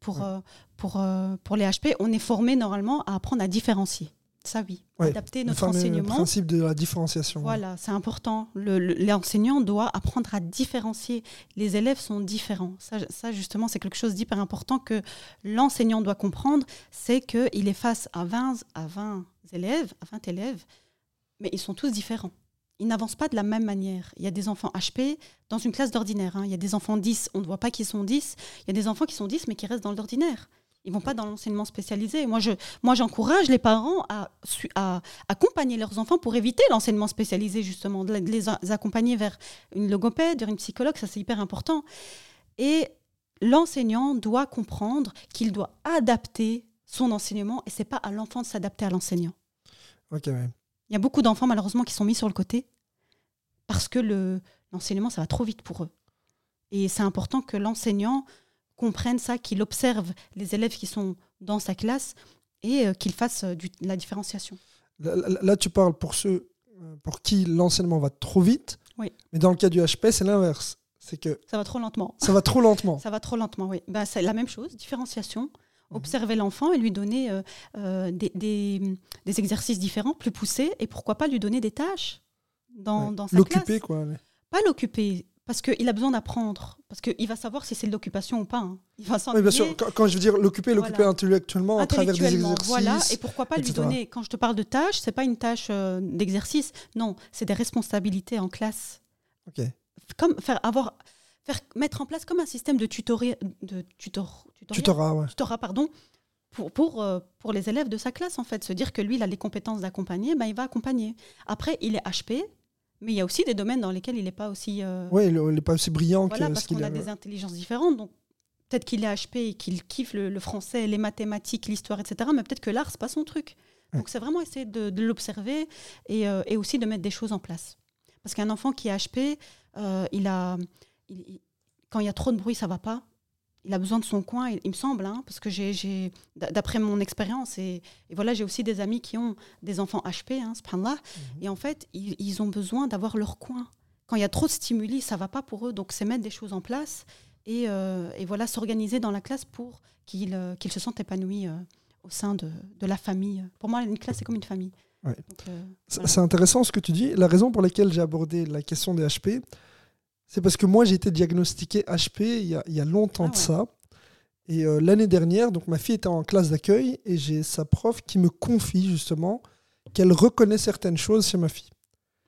pour, Ouais. euh, pour, pour les HP. On est formé normalement à apprendre à différencier. Ça, oui. Ouais, Adapter Le notre enseignement. principe de la différenciation. Voilà, c'est important. Le- le- L'enseignant doit apprendre à différencier. Les élèves sont différents. Ça, ça, justement, c'est quelque chose d'hyper important que l'enseignant doit comprendre. C'est qu'il est face à 20, à 20 élèves, à 20 élèves, mais ils sont tous différents. Ils n'avancent pas de la même manière. Il y a des enfants HP dans une classe d'ordinaire. hein. Il y a des enfants 10, on ne voit pas qu'ils sont 10. Il y a des enfants qui sont 10, mais qui restent dans l'ordinaire. Ils vont pas dans l'enseignement spécialisé. Moi, je, moi, j'encourage les parents à, à accompagner leurs enfants pour éviter l'enseignement spécialisé, justement, de les accompagner vers une logopède, vers une psychologue, ça c'est hyper important. Et l'enseignant doit comprendre qu'il doit adapter son enseignement et c'est pas à l'enfant de s'adapter à l'enseignant. Ok, ouais. Il y a beaucoup d'enfants malheureusement qui sont mis sur le côté parce que le- l'enseignement ça va trop vite pour eux. Et c'est important que l'enseignant comprenne ça, qu'il observe les élèves qui sont dans sa classe et euh, qu'il fasse euh, du- la différenciation. Là, tu parles pour ceux euh, pour qui l'enseignement va trop vite. Oui. Mais dans le cas du HP, c'est l'inverse. C'est que Ça va trop lentement. ça va trop lentement. (laughs) Ça va trop lentement, oui. Ben, c'est la même chose, différenciation. Mhm. Observer l'enfant et lui donner euh, euh, des, des- des exercices différents, plus poussés, et pourquoi pas lui donner des tâches dans, Ouais. dans sa L'occuper, classe. quoi. Pas l'occuper, parce qu'il a besoin d'apprendre, parce qu'il va savoir si c'est de l'occupation ou pas. hein. Il va Oui, bien sûr. Quand, quand je veux dire l'occuper, l'occuper Voilà. intellectuellement à travers des exercices. Voilà, et pourquoi pas lui donner, quand je te parle de tâches, c'est pas une tâche euh, d'exercice, non, c'est des responsabilités en classe. Ok. Comme faire, avoir, faire, mettre en place comme un système de, tutori- de tutor, tutoriel Tutorat, ouais. tutorat, pardon, pour, pour, euh, pour les élèves de sa classe, en fait. Se dire que lui, il a les compétences d'accompagner, ben, il va accompagner. Après, il est HP, mais il y a aussi des domaines dans lesquels il n'est pas aussi... euh, Ouais, il n'est pas aussi brillant voilà, que parce qu'on a des intelligences différentes. Donc, peut-être qu'il est HP et qu'il kiffe le, le français, les mathématiques, l'histoire, etc. Mais peut-être que l'art, c'est pas son truc. Donc, c'est vraiment essayer de, de l'observer et, euh, et aussi de mettre des choses en place. Parce qu'un enfant qui est HP, euh, il a, il- il- quand il y a trop de bruit, ça va pas. Il a besoin de son coin, il, me semble, hein, parce que j'ai, j'ai- d'a- d'après mon expérience, et, et voilà, j'ai aussi des amis qui ont des enfants HP, hein, subhanallah, Mhm. et en fait, ils, ils ont besoin d'avoir leur coin. Quand il y a trop de stimuli, ça va pas pour eux, donc c'est mettre des choses en place et, euh, et voilà, s'organiser dans la classe pour qu'ils euh, se sentent épanouis euh, au sein de, de la famille. Pour moi, une classe, c'est comme une famille. Ouais. Euh, C'est Voilà. c'est intéressant ce que tu dis. La raison pour laquelle j'ai abordé la question des HP, c'est parce que moi j'ai été diagnostiqué HP il y a, il y a longtemps Ah de ça. Et euh, l'année dernière, donc ma fille était en classe d'accueil et j'ai sa prof qui me confie justement qu'elle reconnaît certaines choses chez ma fille.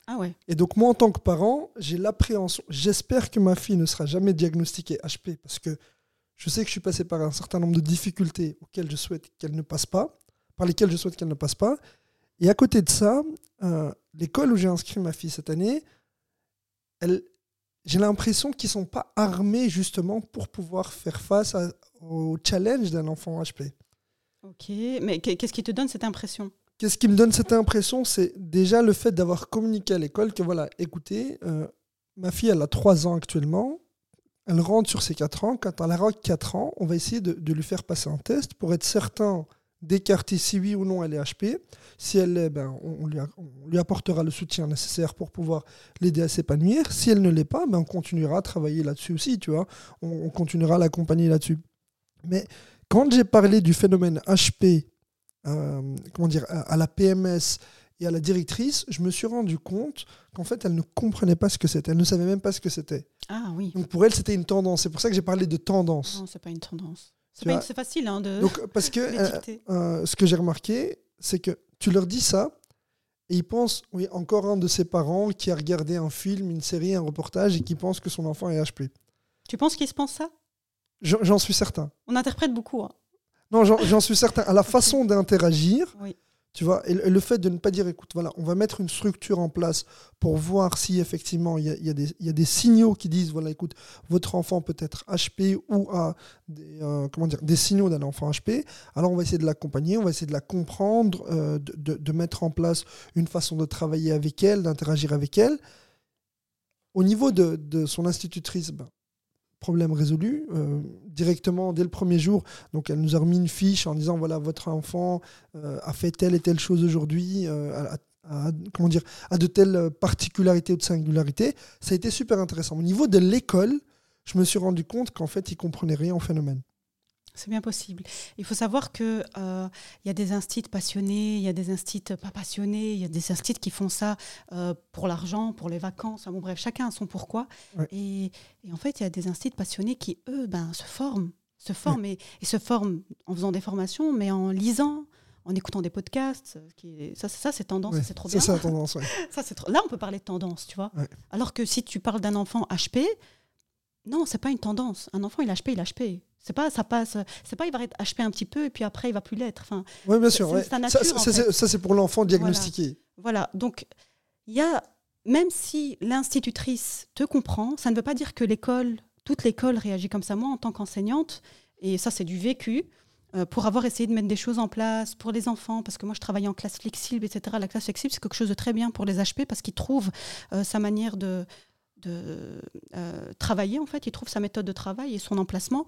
Ah ouais. Et donc moi, en tant que parent, j'ai l'appréhension. J'espère que ma fille ne sera jamais diagnostiquée HP parce que je sais que je suis passé par un certain nombre de difficultés auxquelles je souhaite qu'elle ne passe pas, par lesquelles je souhaite qu'elle ne passe pas. Et à côté de ça, euh, l'école où j'ai inscrit ma fille cette année, elle, j'ai l'impression qu'ils sont pas armés justement pour pouvoir faire face à- au challenge d'un enfant HP. Ok, mais qu'est- qu'est-ce qui te donne cette impression? Qu'est-ce qui me donne cette impression C'est déjà le fait d'avoir communiqué à l'école que voilà, écoutez, euh, ma fille, elle a 3 ans actuellement, elle rentre sur ses 4 ans. Quand elle aura 4 ans, on va essayer de, de lui faire passer un test pour être certain d'écarter si oui ou non elle est HP. Si elle l'est, ben, on, lui a- on lui apportera le soutien nécessaire pour pouvoir l'aider à s'épanouir. Si elle ne l'est pas, ben, on continuera à travailler là-dessus aussi, tu vois. On, on continuera à l'accompagner là-dessus. Mais quand j'ai parlé du phénomène HP, euh, comment dire, à, à la PMS et à la directrice, je me suis rendu compte qu'en fait, elle ne comprenait pas ce que c'était. Elle ne savait même pas ce que c'était. Ah oui. Donc pour elle, c'était une tendance. C'est pour ça que j'ai parlé de tendance. Non, c'est pas une tendance. C'est facile hein, de Donc parce que (laughs) euh, euh, ce que j'ai remarqué, c'est que tu leur dis ça et ils pensent, oui, encore un de ses parents qui a regardé un film, une série, un reportage et qui pense que son enfant est HP. Tu penses qu'ils se pensent ça? J'en suis certain. On interprète beaucoup. hein. Non, j'en j'en suis certain. À la (laughs) façon d'interagir, Oui. Tu vois, et le fait de ne pas dire, écoute, voilà, on va mettre une structure en place pour voir si effectivement il y a, y a y a des signaux qui disent, voilà, écoute, votre enfant peut être HP ou a des, euh, comment dire, des signaux d'un enfant HP. Alors on va essayer de l'accompagner, on va essayer de la comprendre, euh, de, de- de mettre en place une façon de travailler avec elle, d'interagir avec elle. Au niveau de, de son institutrice, ben, problème résolu. euh, directement, dès le premier jour, donc elle nous a remis une fiche en disant voilà, votre enfant euh, a fait telle et telle chose aujourd'hui, euh, a, a- comment dire, de telles particularités ou de singularités. Ça a été super intéressant. Au niveau de l'école, je me suis rendu compte qu'en fait, ils comprenaient rien au phénomène. C'est bien possible. Il faut savoir que euh, y a des instits passionnés, il y a des instits pas passionnés, il y a des instits qui font ça euh, pour l'argent, pour les vacances. Bon, bref, chacun a son pourquoi. Ouais. Et, et en fait, il y a des instits passionnés qui, eux, ben, se forment, se forment et, et se forment en faisant des formations, mais en lisant, en écoutant des podcasts. Qui ça, c'est- ça, c'est tendance, Ouais, c'est trop ça, bien. c'est la tendance. (laughs) Ça, trop- Là, on peut parler de tendance, tu vois. Alors que si tu parles d'un enfant HP, non, c'est pas une tendance. Un enfant, il HP, il HP. C'est pas, ça passe. C'est pas, il va être HP un petit peu et puis après, il va plus l'être. Enfin, Oui, bien sûr. ouais. Ça, nature, ça, ça, c'est pour l'enfant diagnostiqué. voilà. Donc, il y a, même si l'institutrice te comprend, ça ne veut pas dire que l'école, toute l'école réagit comme ça. Moi, en tant qu'enseignante, et ça, c'est du vécu. euh, pour avoir essayé de mettre des choses en place pour les enfants, parce que moi je travaillais en classe flexible, etc. La classe flexible, c'est quelque chose de très bien pour les HP parce qu'ils trouvent euh, sa manière de, de euh, travailler, en fait. Ils trouvent sa méthode de travail et son emplacement.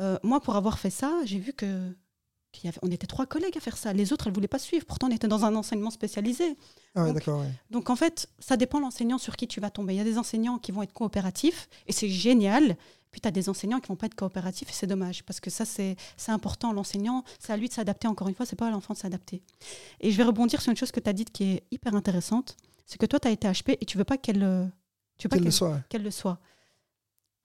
Euh, moi, pour avoir fait ça, j'ai vu que y avait- on était trois collègues à faire ça. Les autres, elles ne voulaient pas suivre. Pourtant, on était dans un enseignement spécialisé. Ah, ouais, Donc, ouais. Donc en fait, ça dépend de l'enseignant sur qui tu vas tomber. Il y a des enseignants qui vont être coopératifs et c'est génial. Puis tu as des enseignants qui vont pas être coopératifs et c'est dommage parce que ça c'est important. L'enseignant, c'est à lui de s'adapter encore une fois, c'est pas à l'enfant de s'adapter. Et je vais rebondir sur une chose que tu as dite qui est hyper intéressante, c'est que toi tu as été HP et tu veux pas qu'elle euh, le soit. qu'elle le soit.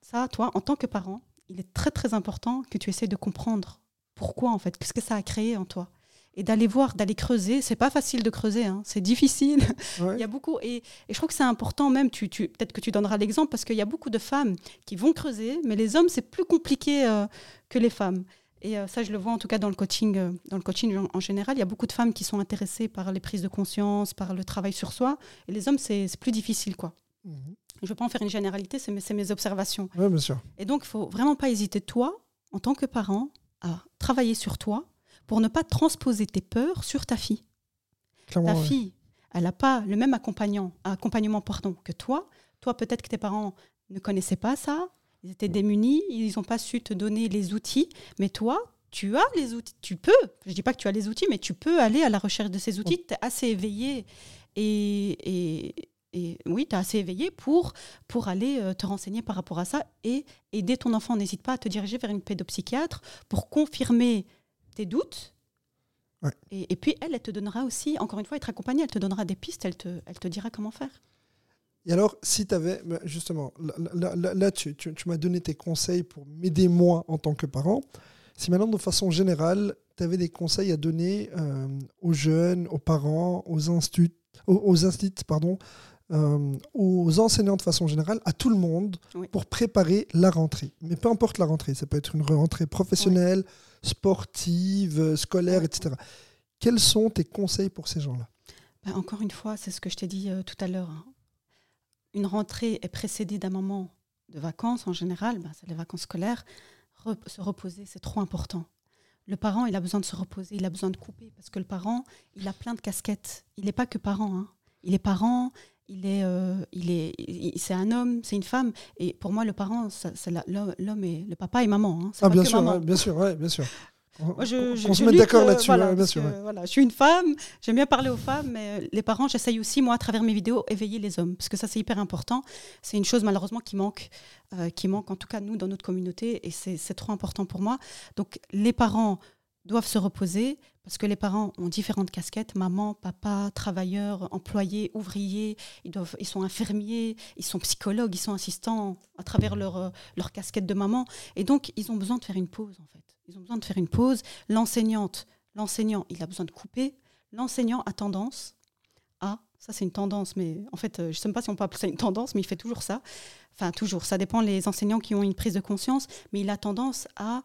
Ça, toi, en tant que parent, il est très très important que tu essaies de comprendre pourquoi en fait, qu'est-ce que ça a créé en toi. Et d'aller voir, d'aller creuser, c'est pas facile de creuser, hein, c'est difficile. (laughs) Ouais. Il y a beaucoup, et, et je trouve que c'est important même, tu, tu, peut-être que tu donneras l'exemple, parce qu'il y a beaucoup de femmes qui vont creuser, mais les hommes, c'est plus compliqué euh, que les femmes. Et euh, ça, je le vois en tout cas dans le coaching, euh, dans le coaching en, en général. Il y a beaucoup de femmes qui sont intéressées par les prises de conscience, par le travail sur soi. Et les hommes, c'est plus difficile, quoi. Mhm. Je ne veux pas en faire une généralité, c'est mes, observations. Ouais, bien sûr. Et donc, il faut vraiment pas hésiter, toi, en tant que parent, à travailler sur toi pour ne pas transposer tes peurs sur ta fille. Clairement. Ta ouais. fille, elle n'a pas le même accompagnant, accompagnement pardon, que toi. Toi, peut-être que tes parents ne connaissaient pas ça, ils étaient démunis, ils n'ont pas su te donner les outils, mais toi, tu as les outils, tu peux, je ne dis pas que tu as les outils, mais tu peux aller à la recherche de ces outils, tu es assez éveillé et, et, et oui, tu es assez éveillé pour, pour aller euh, te renseigner par rapport à ça et aider ton enfant. N'hésite pas à te diriger vers une pédopsychiatre pour confirmer tes doutes. Ouais. Et, et puis, elle, elle te donnera aussi, encore une fois, être accompagnée, elle te donnera des pistes, elle te, elle te dira comment faire. Et alors, si tu avais, justement, là, là- là- là, tu, tu- tu m'as donné tes conseils pour m'aider moi en tant que parent. Si maintenant, de façon générale, tu avais des conseils à donner euh, aux jeunes, aux parents, aux instituts, aux, aux instituts, pardon, euh, aux enseignants de façon générale, à tout le monde, Oui. pour préparer la rentrée. Mais peu importe la rentrée, ça peut être une rentrée professionnelle, sportive, scolaire, etc. Quels sont tes conseils pour ces gens-là? Ben, encore une fois, c'est ce que je t'ai dit euh, tout à l'heure. hein. Une rentrée est précédée d'un moment de vacances en général, ben, c'est les vacances scolaires. Se reposer, c'est trop important. Le parent, il a besoin de se reposer, il a besoin de couper, parce que le parent, il a plein de casquettes. Il n'est pas que parent. hein. Il est parent, il est, euh, il est, il- c'est un homme, c'est une femme. Et pour moi, le parent, c'est l'homme et le papa et maman. hein. Ah, bien que sûr, maman. ouais, bien sûr, ouais, bien sûr. Je- se lutte, d'accord euh, là-dessus, voilà, ouais, bien sûr. que, voilà, je suis une femme, j'aime bien parler aux femmes, mais les parents, j'essaye aussi, moi, à travers mes vidéos, éveiller les hommes, parce que ça, c'est hyper important. C'est une chose, malheureusement, qui manque, euh, qui manque, en tout cas, nous, dans notre communauté, et c'est trop important pour moi. Donc, les parents doivent se reposer, parce que les parents ont différentes casquettes, maman, papa, travailleurs, employés, ouvriers, ils, doivent, ils sont infirmiers, ils sont psychologues, ils sont assistants à travers leur, euh, leur casquette de maman. Et donc, ils ont besoin de faire une pause, en fait. Ils ont besoin de faire une pause. L'enseignante, l'enseignant, il a besoin de couper. L'enseignant a tendance à, ça c'est une tendance, mais en fait, euh, je ne sais même pas si on peut appeler ça une tendance, mais il fait toujours ça. Enfin, toujours, ça dépend les enseignants qui ont une prise de conscience, mais il a tendance à,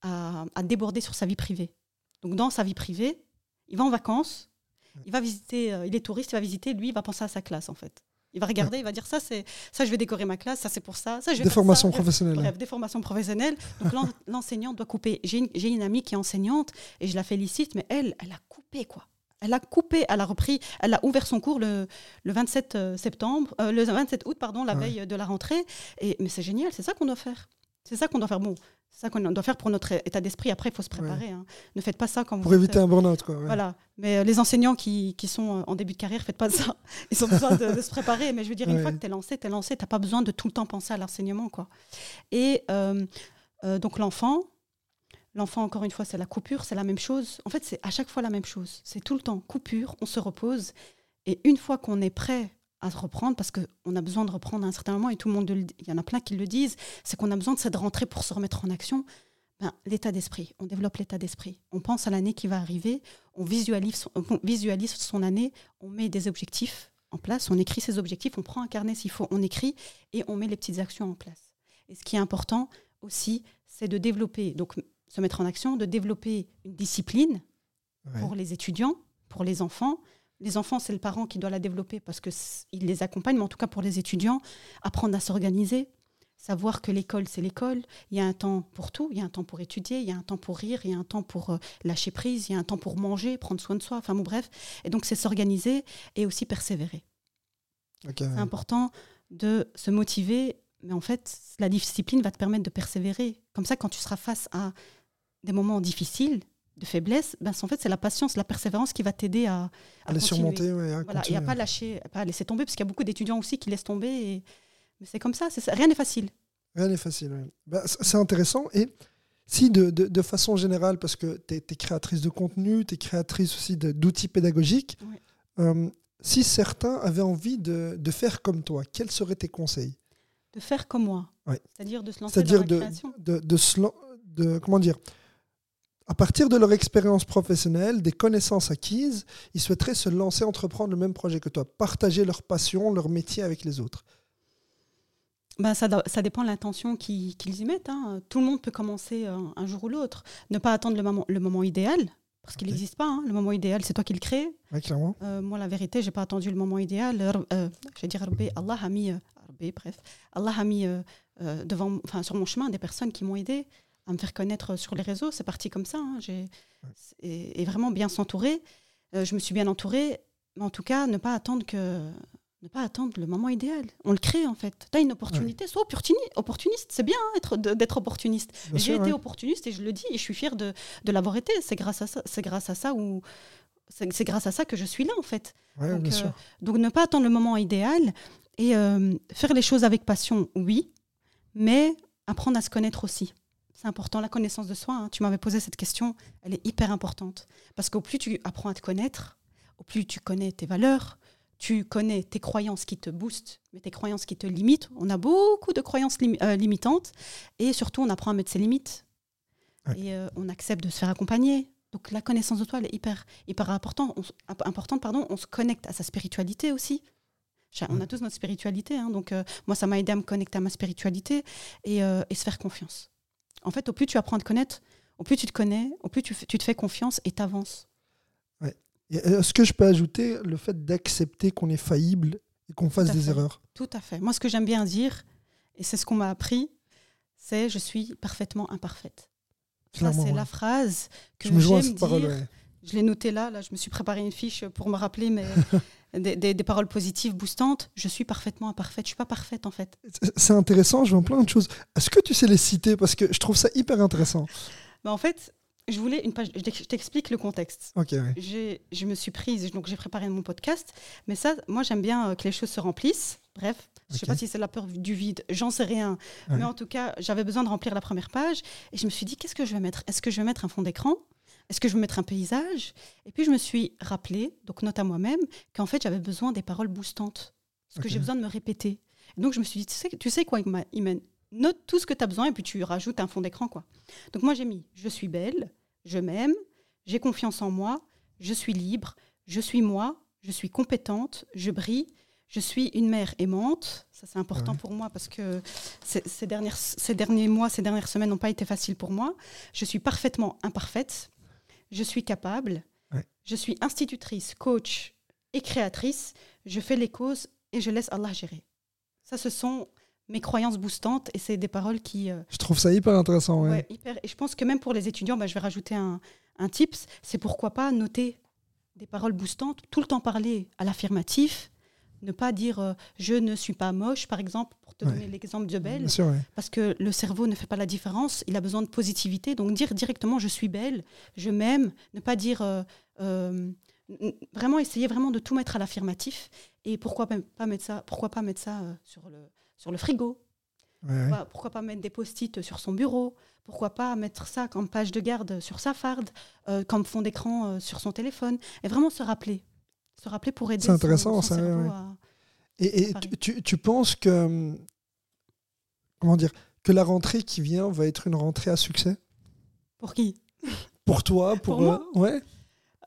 à, à déborder sur sa vie privée. Donc, dans sa vie privée, il va en vacances, il va visiter, euh, il est touriste, il va visiter, lui, il va penser à sa classe, en fait. Il va regarder, il va dire ça, c'est ça, je vais décorer ma classe, ça c'est pour ça, ça je vais Des formations ça. professionnelles. Bref, des formations professionnelles. Donc l'en- (laughs) l'enseignant doit couper. J'ai une, amie qui est enseignante et je la félicite, mais elle, elle a coupé quoi. Elle a coupé, elle a repris, elle a ouvert son cours le, le 27 euh, septembre, euh, le 27 août, pardon, la Ouais. veille de la rentrée. Et, mais c'est génial, c'est ça qu'on doit faire. C'est ça qu'on doit faire. Bon, c'est ça qu'on doit faire pour notre état d'esprit. Après, il faut se préparer. hein. Ne faites pas ça quand vous Pour êtes, éviter un burn-out, quoi. ouais. voilà. Mais euh, les enseignants qui, qui sont euh, en début de carrière, faites pas ça. (laughs) Ils ont besoin de, de se préparer. Mais je veux dire, une Ouais. fois que tu es lancé, tu es lancé. Tu n'as pas besoin de tout le temps penser à l'enseignement. quoi. Et euh, euh, donc, l'enfant, l'enfant, encore une fois, c'est la coupure, c'est la même chose. En fait, c'est à chaque fois la même chose. C'est tout le temps coupure, on se repose. Et une fois qu'on est prêt à se reprendre, parce qu'on a besoin de reprendre à un certain moment, et tout le monde, il y en a plein qui le disent, c'est qu'on a besoin de cette rentrée pour se remettre en action. Ben, l'état d'esprit, on développe l'état d'esprit. On pense à l'année qui va arriver, on visualise, son, on visualise son année, on met des objectifs en place, on écrit ses objectifs, on prend un carnet s'il faut, on écrit et on met les petites actions en place. Et ce qui est important aussi, c'est de développer, donc se mettre en action, de développer une discipline Ouais. pour les étudiants, pour les enfants. Les enfants, c'est le parent qui doit la développer parce qu'il les accompagne, mais en tout cas pour les étudiants, apprendre à s'organiser, savoir que l'école, c'est l'école. Il y a un temps pour tout, il y a un temps pour étudier, il y a un temps pour rire, il y a un temps pour euh, lâcher prise, il y a un temps pour manger, prendre soin de soi, enfin bon, bref. Et donc, c'est s'organiser et aussi persévérer. C'est important de se motiver, mais en fait, la discipline va te permettre de persévérer. Comme ça, quand tu seras face à des moments difficiles, de faiblesse, ben, en fait, c'est la patience, la persévérance qui va t'aider à, À les surmonter, ouais, à Voilà, et à pas lâcher, à pas laisser tomber, parce qu'il y a beaucoup d'étudiants aussi qui laissent tomber. et- Mais c'est comme ça, rien n'est facile. Rien n'est facile. Bah, c- c'est intéressant. Et si, de, de- de façon générale, parce que tu es, créatrice de contenu, tu es créatrice aussi d'outils pédagogiques, Oui. euh, si certains avaient envie de, de faire comme toi, quels seraient tes conseils? De faire comme moi, Ouais. c'est-à-dire de se lancer dans la de, création. de, de, de- Comment dire? À partir de leur expérience professionnelle, des connaissances acquises, ils souhaiteraient se lancer, entreprendre le même projet que toi, partager leur passion, leur métier avec les autres. Ben, ça, dépend de l'intention qui- qu'ils y mettent. hein. Tout le monde peut commencer euh, un jour ou l'autre. Ne pas attendre le moment, le moment idéal, parce qu'il n'existe pas. hein. Le moment idéal, c'est toi qui le crée. Ouais, clairement. Euh, moi, la vérité, j'ai pas attendu le moment idéal. Euh, je vais dire, Allah a mis, euh, bref, Allah a mis devant, enfin, sur mon chemin des personnes qui m'ont aidé à me faire connaître sur les réseaux. C'est parti comme ça. hein. J'ai- et, et vraiment bien s'entourer. Euh, je me suis bien entourée, mais en tout cas, ne pas attendre que ne pas attendre le moment idéal. On le crée en fait. Tu as une opportunité, sois opportuni- opportuniste. C'est bien hein, être- d'être opportuniste. Bien J'ai sûr, été ouais. opportuniste et je le dis et je suis fière de, de l'avoir été. C'est grâce à ça, c'est grâce à ça où c'est c'est grâce à ça que je suis là en fait. Ouais, Donc, bien euh, sûr. Donc ne pas attendre le moment idéal et euh, faire les choses avec passion, oui, mais apprendre à se connaître aussi. C'est important, la connaissance de soi. hein. Tu m'avais posé cette question, elle est hyper importante. Parce qu'au plus tu apprends à te connaître, au plus tu connais tes valeurs, tu connais tes croyances qui te boostent, mais tes croyances qui te limitent. On a beaucoup de croyances lim- euh, limitantes et surtout on apprend à mettre ses limites. et euh, on accepte de se faire accompagner. Donc la connaissance de toi, elle est hyper, hyper important, on, importante. Pardon, on se connecte à sa spiritualité aussi. On a tous notre spiritualité. Hein, donc euh, moi, ça m'a aidé à me connecter à ma spiritualité et, euh, et, se faire confiance. En fait, au plus tu apprends à te connaître, au plus tu te connais, au plus tu, tu te fais confiance et t'avances. Ouais. Est-ce que je peux ajouter le fait d'accepter qu'on est faillible et qu'on fasse des erreurs? Tout à fait. Moi, ce que j'aime bien dire, et c'est ce qu'on m'a appris, c'est je suis parfaitement imparfaite. Ça, c'est la phrase que je j'aime dire. Parole, Je l'ai noté là, là, je me suis préparé une fiche pour me rappeler mais (laughs) des, des, paroles positives, boostantes. Je suis parfaitement imparfaite, je suis pas parfaite en fait. C'est intéressant, je vois plein de choses. Est-ce que tu sais les citer? Parce que je trouve ça hyper intéressant. bah en fait, je voulais une page. Je t'explique le contexte. Ok. Je me suis prise, donc j'ai préparé mon podcast. Mais ça, moi, j'aime bien euh, que les choses se remplissent. Bref, je ne sais pas si c'est la peur du vide, j'en sais rien. Mais en tout cas, j'avais besoin de remplir la première page. Et je me suis dit, qu'est-ce que je vais mettre? Est-ce que je vais mettre un fond d'écran? Est-ce que je vais mettre un paysage? Et puis, je me suis rappelé, donc note à moi-même, qu'en fait, j'avais besoin des paroles boostantes. Parce que j'ai besoin de me répéter. donc, je me suis dit, tu sais, tu sais quoi, Imen Note tout ce que tu as besoin et puis tu rajoutes un fond d'écran. quoi. Donc, moi, j'ai mis, je suis belle, je m'aime, j'ai confiance en moi, je suis libre, je suis moi, je suis compétente, je brille je suis une mère aimante. Ça, c'est important pour moi parce que ces, dernières, ces derniers mois, ces dernières semaines n'ont pas été faciles pour moi. Je suis parfaitement imparfaite. Je suis capable. Je suis institutrice, coach et créatrice. Je fais les causes et je laisse Allah gérer. Ça, ce sont mes croyances boostantes et c'est des paroles qui. Euh, je trouve ça hyper intéressant. Ouais. hyper. Et je pense que même pour les étudiants, bah, je vais rajouter un, un tips c'est pourquoi pas noter des paroles boostantes, tout le temps parler à l'affirmatif ne pas dire euh, je ne suis pas moche, par exemple, pour te donner l'exemple de belle, parce que le cerveau ne fait pas la différence, il a besoin de positivité. Donc dire directement je suis belle, je m'aime, ne pas dire euh, euh, vraiment essayer vraiment de tout mettre à l'affirmatif. Et pourquoi pas mettre ça, pourquoi pas mettre ça sur le sur le frigo? Pourquoi, pas mettre des post-it sur son bureau? Pourquoi pas mettre ça comme page de garde sur sa farde, comme fond d'écran sur son téléphone? Et vraiment se rappeler se rappeler pour aider. C'est intéressant, ça. Et, tu, penses que comment dire que la rentrée qui vient va être une rentrée à succès? Pour qui? Pour toi, (laughs) pour, moi? euh, ouais.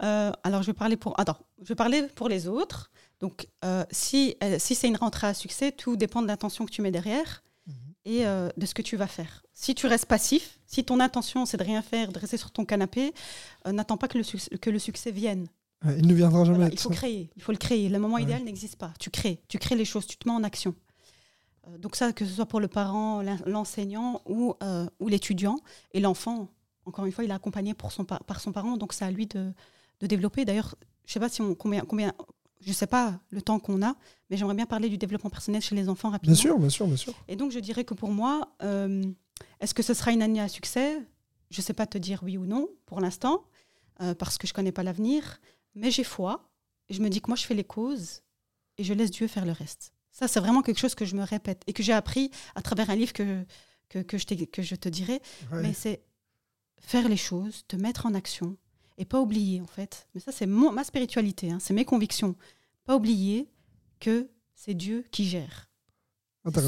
Euh, alors je vais parler pour attends, je vais parler pour les autres. Donc euh, si si c'est une rentrée à succès, tout dépend de l'intention que tu mets derrière mhm. et de ce que tu vas faire. Si tu restes passif, si ton intention c'est de rien faire, de rester sur ton canapé, n'attends pas que le, que le succès vienne il ne viendra jamais. il faut créer, il faut le créer. Le moment idéal n'existe pas. Tu crées, tu crées les choses, tu te mets en action. Euh, donc ça, que ce soit pour le parent, l'enseignant ou, euh, ou l'étudiant et l'enfant, encore une fois, il est accompagné pour son, par son parent, donc c'est à lui de, de développer. D'ailleurs, je sais pas si on, combien, combien, je sais pas le temps qu'on a, mais j'aimerais bien parler du développement personnel chez les enfants rapidement. Bien sûr, bien sûr, bien sûr. Et donc je dirais que pour moi, euh, est-ce que ce sera une année à succès? Je ne sais pas te dire oui ou non pour l'instant, parce que je connais pas l'avenir. Mais j'ai foi, et je me dis que moi, je fais les causes, et je laisse Dieu faire le reste. Ça, c'est vraiment quelque chose que je me répète, et que j'ai appris à travers un livre que, que, que, je, que je, te dirai. Mais c'est faire les choses, te mettre en action, et pas oublier, en fait. Mais ça, c'est ma spiritualité, hein, c'est mes convictions. Pas oublier que c'est Dieu qui gère.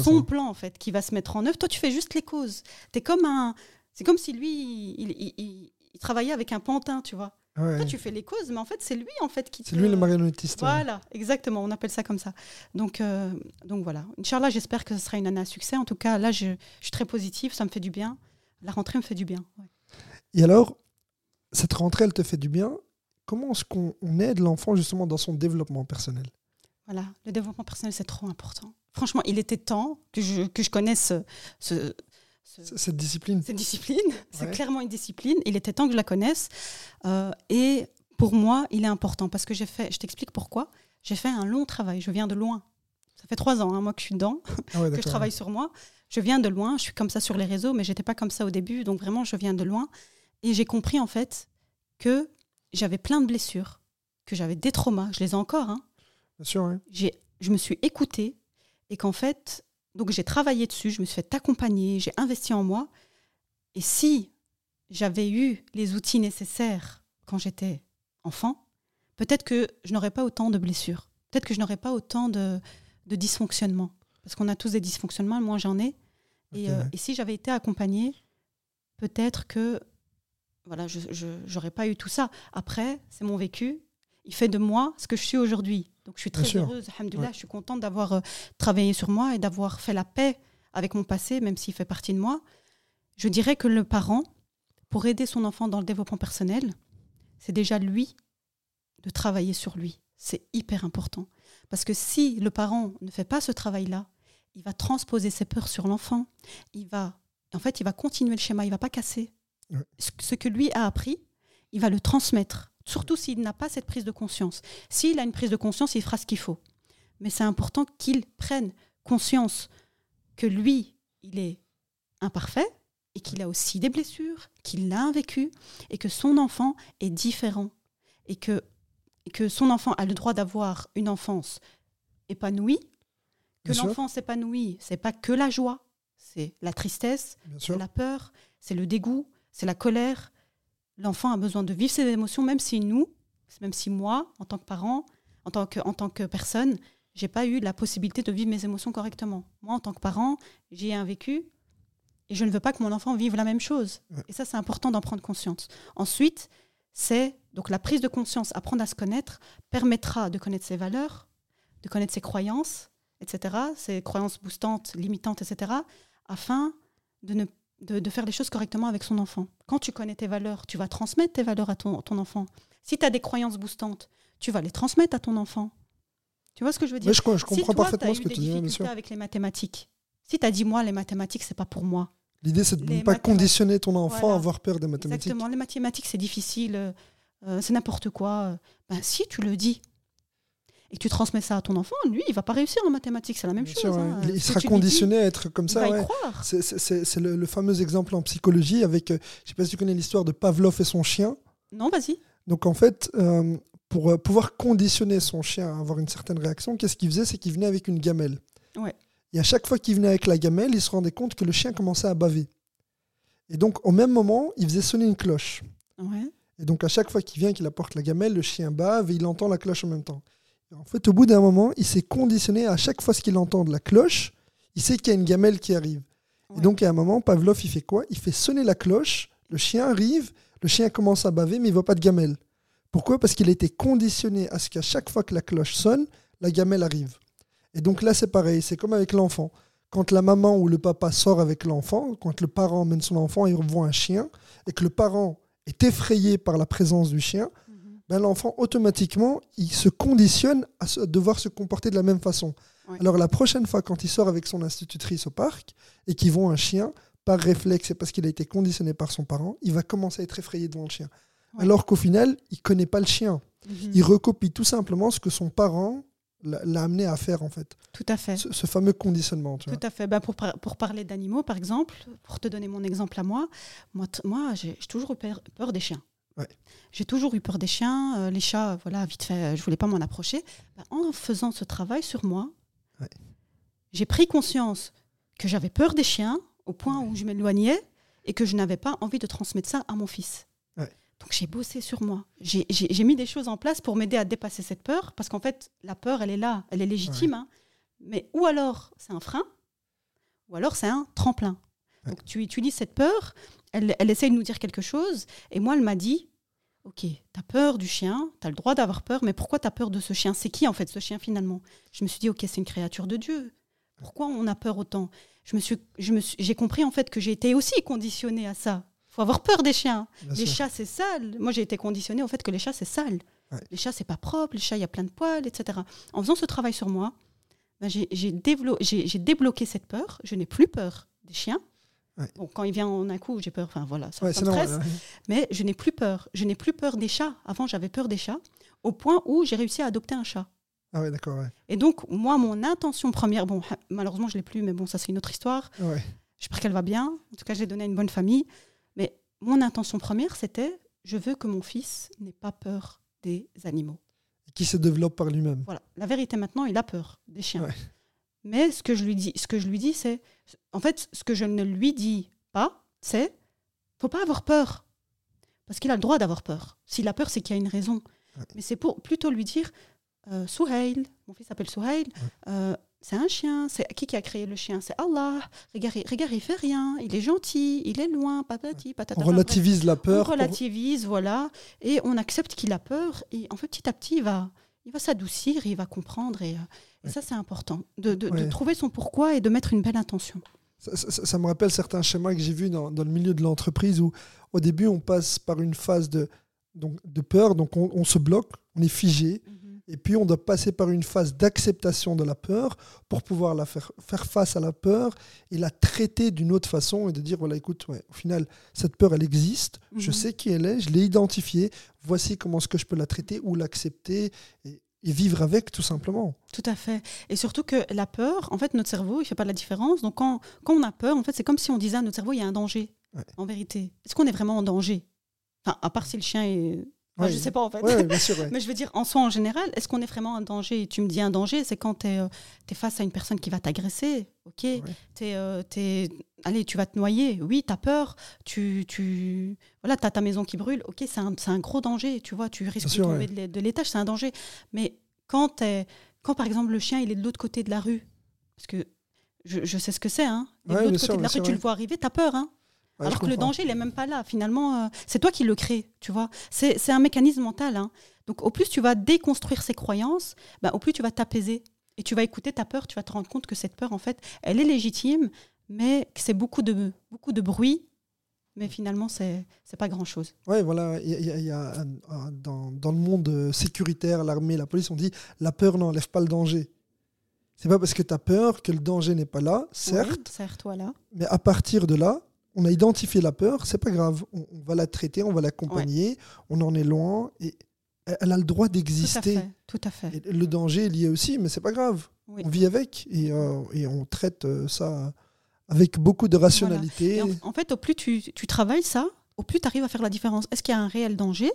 Son plan, en fait, qui va se mettre en œuvre. Toi, tu fais juste les causes. Es comme un... C'est comme si lui, il, il, il travaillait avec un pantin, tu vois. Toi, tu fais les causes, mais en fait, c'est lui en fait qui. C'est lui le marionnettiste. Voilà, exactement. On appelle ça comme ça. Donc, euh, donc voilà. Inch'Allah, j'espère que ce sera une année à succès. En tout cas, là, je, suis très positive. Ça me fait du bien. La rentrée me fait du bien. Et alors, cette rentrée, elle te fait du bien. Comment est-ce qu'on aide l'enfant justement dans son développement personnel? Voilà, le développement personnel, c'est trop important. Franchement, il était temps que je, que je connaisse ce, cette discipline. Cette discipline, (laughs) c'est clairement une discipline. Il était temps que je la connaisse. Euh, et pour moi, il est important parce que j'ai fait, je t'explique pourquoi. J'ai fait un long travail. Je viens de loin. Ça fait trois ans, hein, moi, que je suis dedans, ah (laughs) que je travaille sur moi. Je viens de loin. Je suis comme ça sur les réseaux, mais j'étais pas comme ça au début. Donc vraiment, je viens de loin. Et j'ai compris en fait que j'avais plein de blessures, que j'avais des traumas. Je les ai encore. Hein. Bien sûr. Oui. Je me suis écoutée et qu'en fait, donc j'ai travaillé dessus, je me suis fait accompagner, j'ai investi en moi. Et si j'avais eu les outils nécessaires quand j'étais enfant, peut-être que je n'aurais pas autant de blessures, peut-être que je n'aurais pas autant de, de dysfonctionnements. Parce qu'on a tous des dysfonctionnements, moi j'en ai. Et, euh, et, si j'avais été accompagnée, peut-être que voilà, je n'aurais pas eu tout ça. Après, c'est mon vécu. Il fait de moi ce que je suis aujourd'hui. Donc je suis très heureuse, alhamdoulilah, je suis contente d'avoir euh, travaillé sur moi et d'avoir fait la paix avec mon passé, même s'il fait partie de moi. Je dirais que le parent, pour aider son enfant dans le développement personnel, c'est déjà lui de travailler sur lui. C'est hyper important. Parce que si le parent ne fait pas ce travail-là, il va transposer ses peurs sur l'enfant. Il va, en fait, il va continuer le schéma. Il va pas casser. Ce que lui a appris, il va le transmettre. Surtout s'il n'a pas cette prise de conscience. S'il a une prise de conscience, il fera ce qu'il faut. Mais c'est important qu'il prenne conscience que lui, il est imparfait et qu'il a aussi des blessures, qu'il l'a vécu et que son enfant est différent et que, que son enfant a le droit d'avoir une enfance épanouie, que l'enfant s'épanouit, c'est pas que la joie, c'est la tristesse, c'est la peur, c'est le dégoût, c'est la colère. L'enfant a besoin de vivre ses émotions, même si nous, même si moi, en tant que parent, en tant que, en tant que personne, j'ai pas eu la possibilité de vivre mes émotions correctement. Moi, en tant que parent, j'ai un vécu et je ne veux pas que mon enfant vive la même chose. Et ça, c'est important d'en prendre conscience. Ensuite, c'est donc la prise de conscience, apprendre à se connaître, permettra de connaître ses valeurs, de connaître ses croyances, etc., ses croyances boostantes, limitantes, etc., afin de, ne, de, faire les choses correctement avec son enfant. Quand tu connais tes valeurs, tu vas transmettre tes valeurs à ton, ton enfant. Si tu as des croyances boostantes, tu vas les transmettre à ton enfant. Tu vois ce que je veux dire? Je, je, comprends parfaitement ce que tu dis, sûr. avec les mathématiques. Si tu as dit, moi, les mathématiques, c'est pas pour moi. L'idée, c'est de ne pas conditionner ton enfant à avoir peur des mathématiques. Exactement. Les mathématiques, c'est difficile, euh, euh, c'est n'importe quoi. Ben, si tu le dis, et que tu transmets ça à ton enfant, lui, il va pas réussir en mathématiques, c'est la même chose. Hein. Il, sera conditionné à être comme ça. C'est le, fameux exemple en psychologie avec, euh, je sais pas si tu connais l'histoire de Pavlov et son chien. Non, vas-y. Donc en fait, euh, pour euh, pouvoir conditionner son chien à avoir une certaine réaction, qu'est-ce qu'il faisait? C'est qu'il venait avec une gamelle. Ouais. Et à chaque fois qu'il venait avec la gamelle, il se rendait compte que le chien commençait à baver. Et donc au même moment, il faisait sonner une cloche. Ouais. Et donc à chaque fois qu'il vient, qu'il apporte la gamelle, le chien bave et il entend la cloche en même temps. En fait, au bout d'un moment, il s'est conditionné à chaque fois qu'il entend de la cloche, il sait qu'il y a une gamelle qui arrive. Et donc, à un moment, Pavlov, il fait quoi? Il fait sonner la cloche, le chien arrive, le chien commence à baver, mais il ne voit pas de gamelle. Pourquoi? Parce qu'il a été conditionné à ce qu'à chaque fois que la cloche sonne, la gamelle arrive. Et donc là, c'est pareil, c'est comme avec l'enfant. Quand la maman ou le papa sort avec l'enfant, quand le parent emmène son enfant et voit un chien, et que le parent est effrayé par la présence du chien, ben, l'enfant, automatiquement, il se conditionne à, devoir se comporter de la même façon. Alors la prochaine fois, quand il sort avec son institutrice au parc et qu'ils voit un chien, par réflexe et parce qu'il a été conditionné par son parent, il va commencer à être effrayé devant le chien. Alors qu'au final, il connaît pas le chien. Mhm. Il recopie tout simplement ce que son parent l'a amené à faire en fait. Tout à fait. Ce, fameux conditionnement. Tu Tout à fait. Ben, pour, pour parler d'animaux, par exemple, pour te donner mon exemple à moi, moi, moi j'ai toujours eu peur des chiens. J'ai toujours eu peur des chiens, euh, les chats, voilà, vite fait, je voulais pas m'en approcher. Bah, en faisant ce travail sur moi, j'ai pris conscience que j'avais peur des chiens au point où je m'éloignais et que je n'avais pas envie de transmettre ça à mon fils. Donc j'ai bossé sur moi. J'ai mis des choses en place pour m'aider à dépasser cette peur, parce qu'en fait, la peur, elle est là, elle est légitime. Hein. mais ou alors c'est un frein, ou alors c'est un tremplin. Donc tu utilises cette peur, elle, elle essaye de nous dire quelque chose, et moi, elle m'a dit, ok, tu as peur du chien, tu as le droit d'avoir peur, mais pourquoi tu as peur de ce chien? C'est qui en fait ce chien finalement? Je me suis dit, ok, c'est une créature de Dieu. Pourquoi on a peur autant? Je me suis, je me J'ai compris en fait que j'ai été aussi conditionnée à ça. Il faut avoir peur des chiens. les chats, c'est sale. Moi, j'ai été conditionnée au fait que les chats, c'est sale. Les chats, c'est pas propre. Les chats, il y a plein de poils, etc. En faisant ce travail sur moi, ben, j'ai débloqué cette peur. Je n'ai plus peur des chiens quand il vient en un coup, j'ai peur. Enfin voilà, ça, stresse. Mais je n'ai plus peur. Je n'ai plus peur des chats. Avant, j'avais peur des chats, au point où j'ai réussi à adopter un chat. Ah ouais, d'accord. Et donc, moi, mon intention première, bon, malheureusement, je l'ai plus, mais bon, ça, c'est une autre histoire. J'espère qu'elle va bien. En tout cas, je l'ai donnée à une bonne famille. Mais mon intention première, c'était je veux que mon fils n'ait pas peur des animaux. qui se développe par lui-même. Voilà. La vérité maintenant, il a peur des chiens. Mais ce que je lui dis, ce que je lui dis, c'est, en fait, ce que je ne lui dis pas, c'est, faut pas avoir peur, parce qu'il a le droit d'avoir peur. S'il a peur, c'est qu'il y a une raison. Mais c'est pour plutôt lui dire, euh, Souhail, mon fils s'appelle Souhail, euh, c'est un chien. C'est qui qui a créé le chien? C'est Allah. Regarde, il- regarde, il fait rien. Il est gentil. Il est loin. Patati, patata. On relativise la On peur. pour- relativise, voilà, et on accepte qu'il a peur. Et en fait, petit à petit, il va, il va s'adoucir, il va comprendre. Et, euh. Ça, c'est important, de, de- de Ouais. trouver son pourquoi et de mettre une belle intention. Ça, ça- ça me rappelle certains schémas que j'ai vus dans, dans le milieu de l'entreprise où au début on passe par une phase de, donc, de peur, donc on, on se bloque, on est figé, et puis on doit passer par une phase d'acceptation de la peur pour pouvoir la faire, faire face à la peur et la traiter d'une autre façon et de dire voilà écoute, ouais, au final cette peur elle existe, je Mhm. sais qui elle est, je l'ai identifiée, voici comment est-ce que je peux la traiter ou l'accepter et, et vivre avec tout simplement. Tout à fait. Et surtout que la peur, en fait, notre cerveau, il fait pas la différence. Donc, quand, quand on a peur, en fait, c'est comme si on disait à notre cerveau, il y a un danger. Ouais. En vérité, est-ce qu'on est vraiment en danger? Enfin, à part si le chien est. Enfin, je sais pas en fait. Ouais, bien sûr. (laughs) Mais je veux dire, en soi, en général, est-ce qu'on est vraiment en danger? Tu me dis un danger, c'est quand tu es, face à une personne qui va t'agresser. Ok T'es, euh, t'es- Allez, tu vas te noyer. Oui, tu as peur. Tu, tu... Voilà, tu as ta maison qui brûle. Ok, c'est un, c'est un gros danger. Tu vois, tu risques sûr, de tomber de l'é- de l'étage, c'est un danger. Mais quand, t'es- quand, par exemple, le chien, il est de l'autre côté de la rue, parce que je, je sais ce que c'est, hein. Ouais, de l'autre sûr, côté de la rue, tu le vois arriver, tu as peur, hein. Ouais, Alors que le danger, il est même pas là. Finalement, euh, c'est toi qui le crée, tu vois. C'est c'est un mécanisme mental. hein. Donc, au plus tu vas déconstruire ces croyances, bah, au plus tu vas t'apaiser. Et tu vas écouter ta peur, tu vas te rendre compte que cette peur, en fait, elle est légitime, mais que c'est beaucoup de, beaucoup de bruit. Mais finalement, c'est c'est pas grand-chose. Ouais, voilà, il y a, y dans, dans le monde euh, sécuritaire, l'armée, la police, on dit la peur n'enlève pas le danger. C'est pas parce que tu as peur que le danger n'est pas là, certes, Oui, certes, voilà. mais à partir de là, on a identifié la peur, c'est pas grave, on, on va la traiter, on va l'accompagner, on en est loin et elle a le droit d'exister. Tout à fait. Le danger est lié aussi, mais c'est pas grave. Oui. On vit avec et, euh, et on traite euh, ça avec beaucoup de rationalité. En, en fait, au plus tu, tu travailles ça, au plus tu arrives à faire la différence. Est-ce qu'il y a un réel danger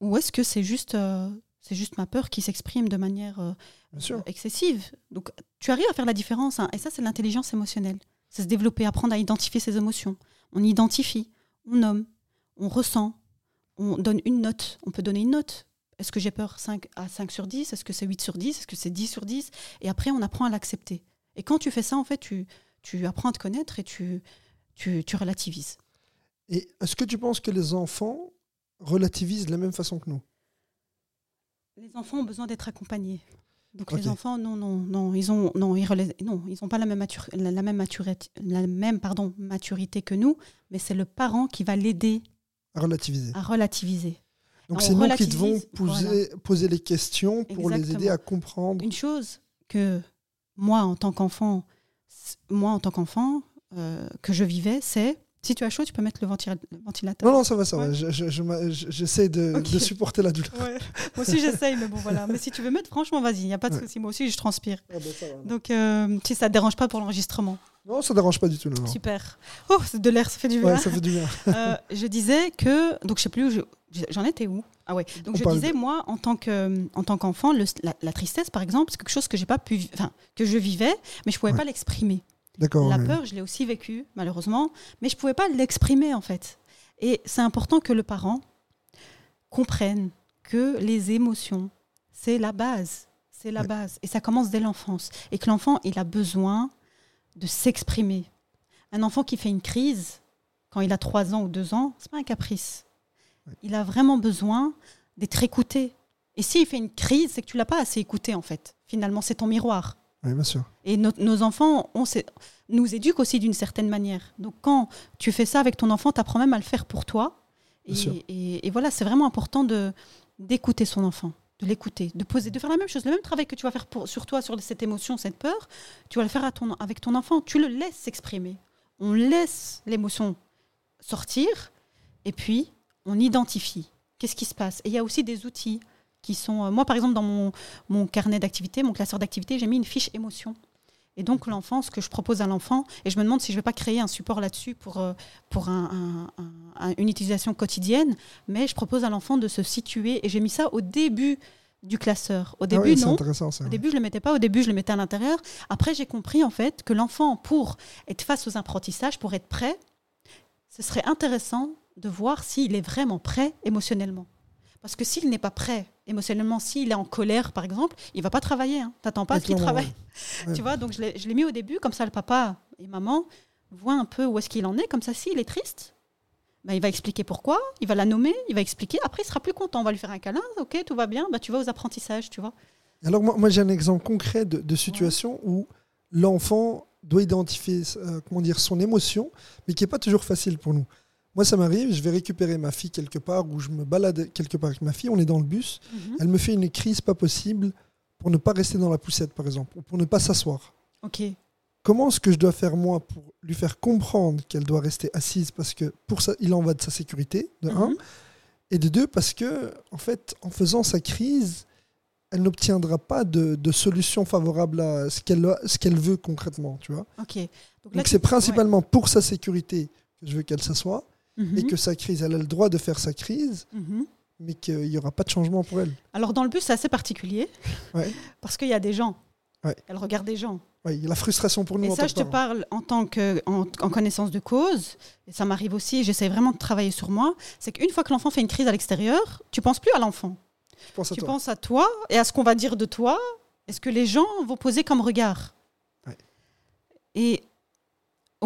ou est-ce que c'est juste, euh, c'est juste ma peur qui s'exprime de manière euh, excessive? Donc, tu arrives à faire la différence. hein. et ça, c'est l'intelligence émotionnelle. C'est se développer, apprendre à identifier ses émotions. On identifie, on nomme, on ressent, on donne une note. On peut donner une note. Est-ce que j'ai peur 5 à 5 sur 10 Est-ce que c'est 8 sur 10 Est-ce que c'est 10 sur 10 Et après, on apprend à l'accepter. Et quand tu fais ça, en fait, tu, tu apprends à te connaître et tu, tu, tu relativises. Et est-ce que tu penses que les enfants relativisent de la même façon que nous? Les enfants ont besoin d'être accompagnés. Donc les enfants, non, non, non, ils ont, non, ils non, ils ont pas la même, matur- la, la même maturité, la même, pardon, maturité que nous, mais c'est le parent qui va l'aider à relativiser à relativiser. Donc on c'est nous qui devons poser, poser les questions pour les aider à comprendre. Une chose que moi, en tant qu'enfant, moi, en tant qu'enfant, euh, que je vivais, c'est si tu as chaud, tu peux mettre le, ventila- le ventilateur. Non, non, ça va, ça va. Je- je- je J'essaie de, supporter la douleur. Ouais. Moi aussi, j'essaye, mais bon, voilà. Mais si tu veux mettre, franchement, vas-y, il n'y a pas de Ouais. souci. Moi aussi, je transpire. Ah ben, ça va. Donc, euh, si ça ne te dérange pas pour l'enregistrement. Non, ça dérange pas du tout. Non. Super. Oh, c'est de l'air, ça fait du bien. Ouais, ça fait du bien. (laughs) Euh, je disais que donc je sais plus où je- j'en étais où? Ah ouais donc On je disais de- moi en tant que en tant qu'enfant la, la tristesse par exemple c'est quelque chose que j'ai pas pu enfin que je vivais mais je pouvais Ouais. pas l'exprimer D'accord. la ouais. peur je l'ai aussi vécue malheureusement mais je pouvais pas l'exprimer en fait et c'est important que le parent comprenne que les émotions c'est la base c'est la Ouais. base et ça commence dès l'enfance et que l'enfant il a besoin de s'exprimer un enfant qui fait une crise quand il a 3 ans ou 2 ans, c'est pas un caprice. Il a vraiment besoin d'être écouté. Et s'il fait une crise, c'est que tu l'as pas assez écouté en fait. Finalement, c'est ton miroir. Ouais, bien sûr. Et nos, nos enfants on nous éduquent aussi d'une certaine manière. Donc quand tu fais ça avec ton enfant, tu apprends même à le faire pour toi. Et, et- et voilà, c'est vraiment important d'écouter son enfant, de l'écouter, de poser, de faire la même chose, le même travail que tu vas faire sur toi, sur cette émotion, cette peur, tu vas le faire avec ton enfant. Tu le laisses s'exprimer. On laisse l'émotion sortir et puis on identifie. Qu'est-ce qui se passe? Et il y a aussi des outils qui sont. euh, moi, par exemple, dans mon, mon carnet d'activité, mon classeur d'activité, j'ai mis une fiche émotion. Et donc, l'enfant, ce que je propose à l'enfant, et je me demande si je ne vais pas créer un support là-dessus pour, euh, pour un- un- un- un- une utilisation quotidienne, mais je propose à l'enfant de se situer, et j'ai mis ça au début du classeur. Au Ah début, c'est non. intéressant ça. Au début, je ne le mettais pas. Au début, je le mettais à l'intérieur. Après, j'ai compris en fait que l'enfant, pour être face aux apprentissages, pour être prêt, ce serait intéressant de voir s'il est vraiment prêt émotionnellement. Parce que s'il n'est pas prêt émotionnellement, s'il est en colère, par exemple, il va pas travailler. Hein. T'attends pas qu'il travaille. ouais. Tu vois, donc je l'ai mis au début, comme ça le papa et maman voient un peu où est-ce qu'il en est. Comme ça, s'il est triste, ben, il va expliquer pourquoi, il va la nommer, il va expliquer. Après, il sera plus content. On va lui faire un câlin. Ok, tout va bien. Ben, tu vas aux apprentissages, tu vois. Alors moi, moi, j'ai un exemple concret de, de situation où l'enfant doit identifier euh, comment dire, son émotion, mais qui n'est pas toujours facile pour nous. Moi, ça m'arrive, je vais récupérer ma fille quelque part, ou je me balade quelque part avec ma fille, on est dans le bus, Mhm. elle me fait une crise pas possible pour ne pas rester dans la poussette, par exemple, ou pour ne pas s'asseoir. Ok. Comment est-ce que je dois faire, moi, pour lui faire comprendre qu'elle doit rester assise, parce que pour ça, il en va de sa sécurité, de un, Mhm. et de deux, parce que, en fait, en faisant sa crise, elle n'obtiendra pas de, de solution favorable à ce qu'elle veut concrètement, tu vois. Ok. Donc, c'est principalement pour sa sécurité que je veux qu'elle s'assoie, ouais. et Mhm. que sa crise, elle a le droit de faire sa crise, Mhm. mais qu'il n'y aura pas de changement pour elle. Alors, dans le bus, c'est assez particulier. Ouais. (laughs) Parce qu'il y a des gens. Ouais. Elle regarde des gens. Ouais, il y a la frustration pour nous Et en ça, je te parle en tant que en, en connaissance de cause. Et ça m'arrive aussi. J'essaie vraiment de travailler sur moi. C'est qu'une fois que l'enfant fait une crise à l'extérieur, tu penses plus à l'enfant. Je pense à Tu penses à toi et à ce qu'on va dire de toi. Et ce que les gens vont poser comme regard. Ouais. Et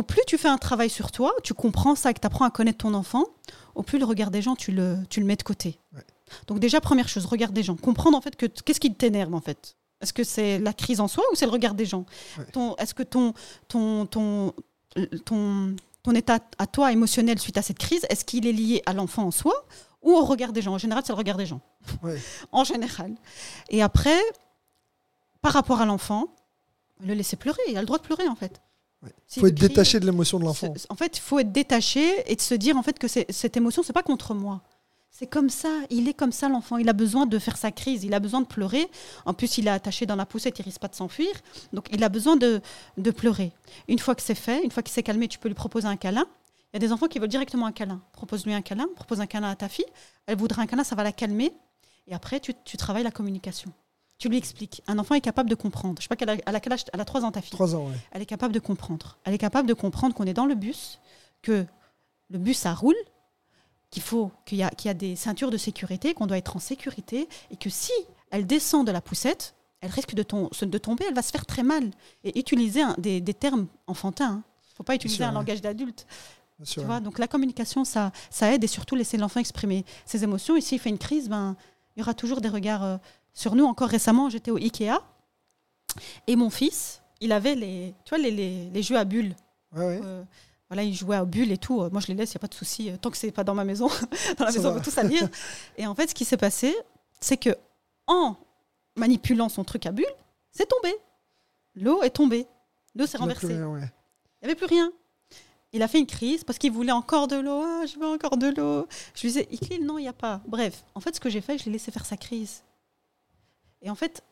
au plus tu fais un travail sur toi, tu comprends ça, que tu apprends à connaître ton enfant, au plus le regard des gens, tu le, tu le mets de côté. Ouais. Donc déjà, première chose, regard des gens. Comprendre en fait que qu'est-ce qui t'énerve en fait? Est-ce que c'est la crise en soi ou c'est le regard des gens? Ouais. Est-ce que ton, ton, ton, ton, ton état à toi émotionnel suite à cette crise, est-ce qu'il est lié à l'enfant en soi ou au regard des gens? En général, c'est le regard des gens. Ouais. (laughs) en général. Et après, par rapport à l'enfant, le laisser pleurer. Il a le droit de pleurer en fait. Ouais. S'il faut être détaché de l'émotion de l'enfant. En fait, il faut être détaché et de se dire en fait que cette émotion, c'est pas contre moi. C'est comme ça, il est comme ça l'enfant. Il a besoin de faire sa crise, il a besoin de pleurer. En plus, il est attaché dans la poussette, il risque pas de s'enfuir. Donc, il a besoin de, de pleurer. Une fois que c'est fait, une fois qu'il s'est calmé, tu peux lui proposer un câlin. Il y a des enfants qui veulent directement un câlin. Propose-lui un câlin, propose un câlin à ta fille. Elle voudra un câlin, ça va la calmer. Et après, tu, tu travailles la communication. Tu lui expliques. Un enfant est capable de comprendre. Je sais pas quelle a, elle a quel âge Elle a 3 ans, ta fille Trois ans, ouais. elle est capable de comprendre. Elle est capable de comprendre qu'on est dans le bus, que le bus, ça roule, qu'il faut qu'il y, y a des ceintures de sécurité, qu'on doit être en sécurité, et que si elle descend de la poussette, elle risque de, tom- de tomber, elle va se faire très mal. Et utiliser un- des, des termes enfantins. Il ne faut pas utiliser sûr, un ouais. langage d'adulte. Tu vois. Donc la communication, ça, ça aide et surtout laisser l'enfant exprimer ses émotions. Et s'il fait une crise, ben, il y aura toujours des regards euh, sur nous. Encore récemment, j'étais au Ikea et mon fils, il avait les, tu vois, les, les, les jeux à bulles. Ouais, ouais. Euh, voilà, il jouait à bulles et tout. Euh, Moi, je les laisse, il n'y a pas de souci. Euh, Tant que c'est pas dans ma maison, (laughs) dans la Ça maison, on peut tout salir. (laughs) et en fait, ce qui s'est passé, c'est que en manipulant son truc à bulles, c'est tombé. L'eau est tombée. L'eau s'est renversée. Il n'y avait plus rien. Il a fait une crise parce qu'il voulait encore de l'eau. Ah, je veux encore de l'eau. Je lui disais, Iklil, non, il n'y a pas. Bref, en fait, ce que j'ai fait, je l'ai laissé faire sa crise. Et en fait,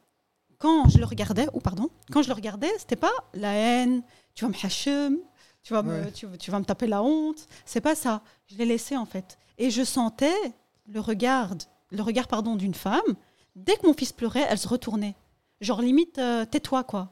quand je le regardais, ou pardon, quand je le regardais, c'était pas la haine, tu vas me hachem, tu vas me, Ouais. tu, tu vas me taper la honte. C'est pas ça. Je l'ai laissé en fait. Et je sentais le regard, le regard pardon d'une femme. Dès que mon fils pleurait, elle se retournait. Genre limite, euh, tais-toi quoi.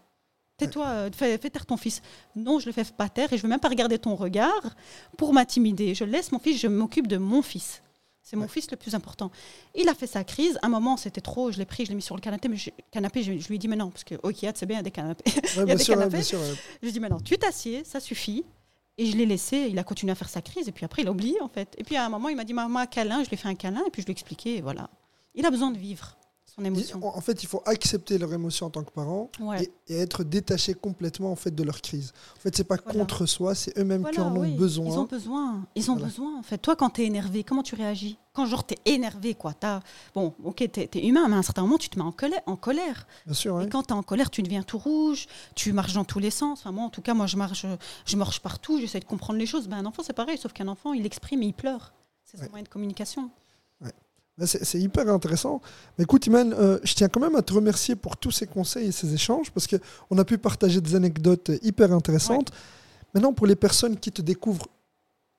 Tais-toi, euh, fais, fais taire ton fils. Non, je le fais pas taire et je veux même pas regarder ton regard pour m'intimider. Je laisse mon fils, je m'occupe de mon fils. C'est mon Ouais. fils le plus important. Il a fait sa crise. Un moment, c'était trop. Je l'ai pris, je l'ai mis sur le canapé. Mais je, canapé, je, je lui ai dit, mais non, parce que c'est bien, (laughs) il y a des canapés. Ouais, des bien sûr, ouais, canapés. bien sûr. ouais. Je lui ai dit, mais non, tu t'assieds, ça suffit. Et je l'ai laissé, il a continué à faire sa crise, et puis après, il a oublié, en fait. Et puis à un moment, il m'a dit, maman, câlin, je lui ai fait un câlin, et puis je lui ai expliqué, voilà. Il a besoin de vivre son émotion. En fait, il faut accepter leur émotion en tant que parent Ouais. et, et être détaché complètement en fait de leur crise. En fait, c'est pas Voilà. contre soi, c'est eux-mêmes qui en ont oui, besoin. Ils ont besoin. Ils ont Voilà. besoin, en fait. Toi, quand tu es énervé, comment tu réagis? Quand, genre, tu es énervé, quoi. As... Bon, ok, tu es, humain, mais à un certain moment, tu te mets en colère. En colère. Bien sûr, ouais. Et quand tu es en colère, tu deviens tout rouge, tu marches dans tous les sens. Enfin, moi, en tout cas, moi, je marche, je marche partout, j'essaie de comprendre les choses. Ben, un enfant, c'est pareil, sauf qu'un enfant, il exprime et il pleure. C'est son Ouais. moyen de communication. C'est hyper intéressant. Mais écoute, Iman, euh, je tiens quand même à te remercier pour tous ces conseils et ces échanges parce qu'on a pu partager des anecdotes hyper intéressantes. Maintenant, pour les personnes qui te découvrent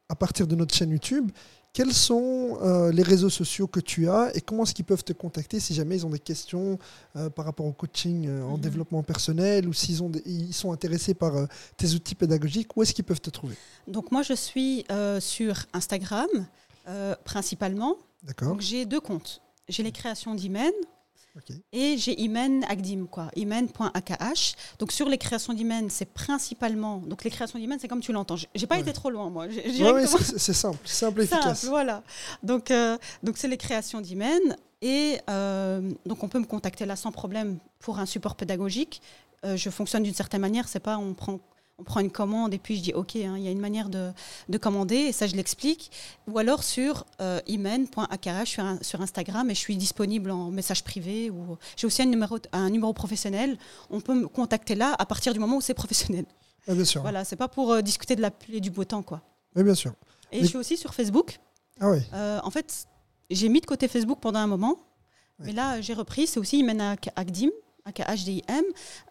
à partir de notre chaîne YouTube, quels sont euh, les réseaux sociaux que tu as et comment est-ce qu'ils peuvent te contacter si jamais ils ont des questions euh, par rapport au coaching euh, en Mhm. développement personnel ou s'ils ils sont intéressés par tes outils pédagogiques, où est-ce qu'ils peuvent te trouver? Donc, moi, je suis sur Instagram, principalement. D'accord Donc, j'ai deux comptes. j'ai les créations d'Imen. Et j'ai Imen Agdim, quoi. Imen.akh. Donc sur les créations d'Imen, c'est principalement. Donc les créations d'Imen, c'est comme tu l'entends. J'ai pas Ouais. été trop loin, moi. Ouais, directement- ouais, c'est simple, simple et Simple, efficace. voilà. Donc, euh, donc c'est les créations d'Imen. Et euh, donc, on peut me contacter là sans problème pour un support pédagogique. Euh, je fonctionne d'une certaine manière. C'est pas on prend, on prend une commande et puis je dis OK, hein, il y a une manière de, de commander et ça, je l'explique. Ou alors sur euh, sur, un- sur Instagram et je suis disponible en message privé. ou J'ai aussi un numéro, un numéro professionnel. On peut me contacter là à partir du moment où c'est professionnel. Ouais, bien sûr. Voilà, c'est pas pour euh, discuter de la pluie et du beau temps. quoi. Ouais, bien sûr. Et Mais- je suis aussi sur Facebook. Ah ouais. Euh, en fait, j'ai mis de côté Facebook pendant un moment, mais là, j'ai repris. C'est aussi Imen Ak- Akdim, AKHDIM,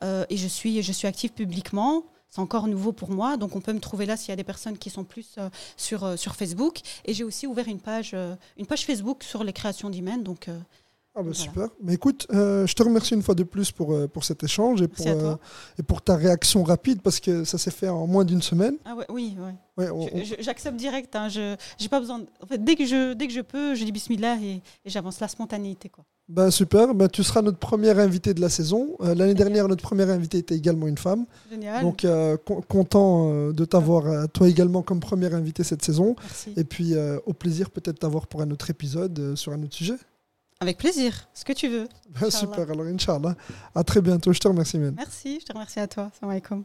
euh, et je suis, je suis active publiquement. C'est encore nouveau pour moi, donc on peut me trouver là s'il y a des personnes qui sont plus euh, sur, euh, sur Facebook. Et j'ai aussi ouvert une page, euh, une page Facebook sur les créations d'Imen. Donc, Ah bah Voilà. super. Mais écoute, je te remercie une fois de plus pour, pour cet échange et pour, et pour ta réaction rapide parce que ça s'est fait en moins d'une semaine. ah ouais, oui, ouais. J'accepte direct. hein, je, j'ai pas besoin. de- en fait, dès que je, dès que je peux, je dis Bismillah et, et j'avance la spontanéité, quoi. Bah, super. Bah, tu seras notre première invitée de la saison. Euh, L'année dernière, notre première invitée était également une femme. Génial. Donc, euh, con- content euh, de t'avoir, toi également, comme première invitée cette saison. Merci. Et puis, au plaisir peut-être t'avoir pour un autre épisode sur un autre sujet. Avec plaisir. Ce que tu veux. Bah, super. Alors, Inch'Allah. À très bientôt. Je te remercie, man. Merci. Je te remercie à toi. Salam alaikum.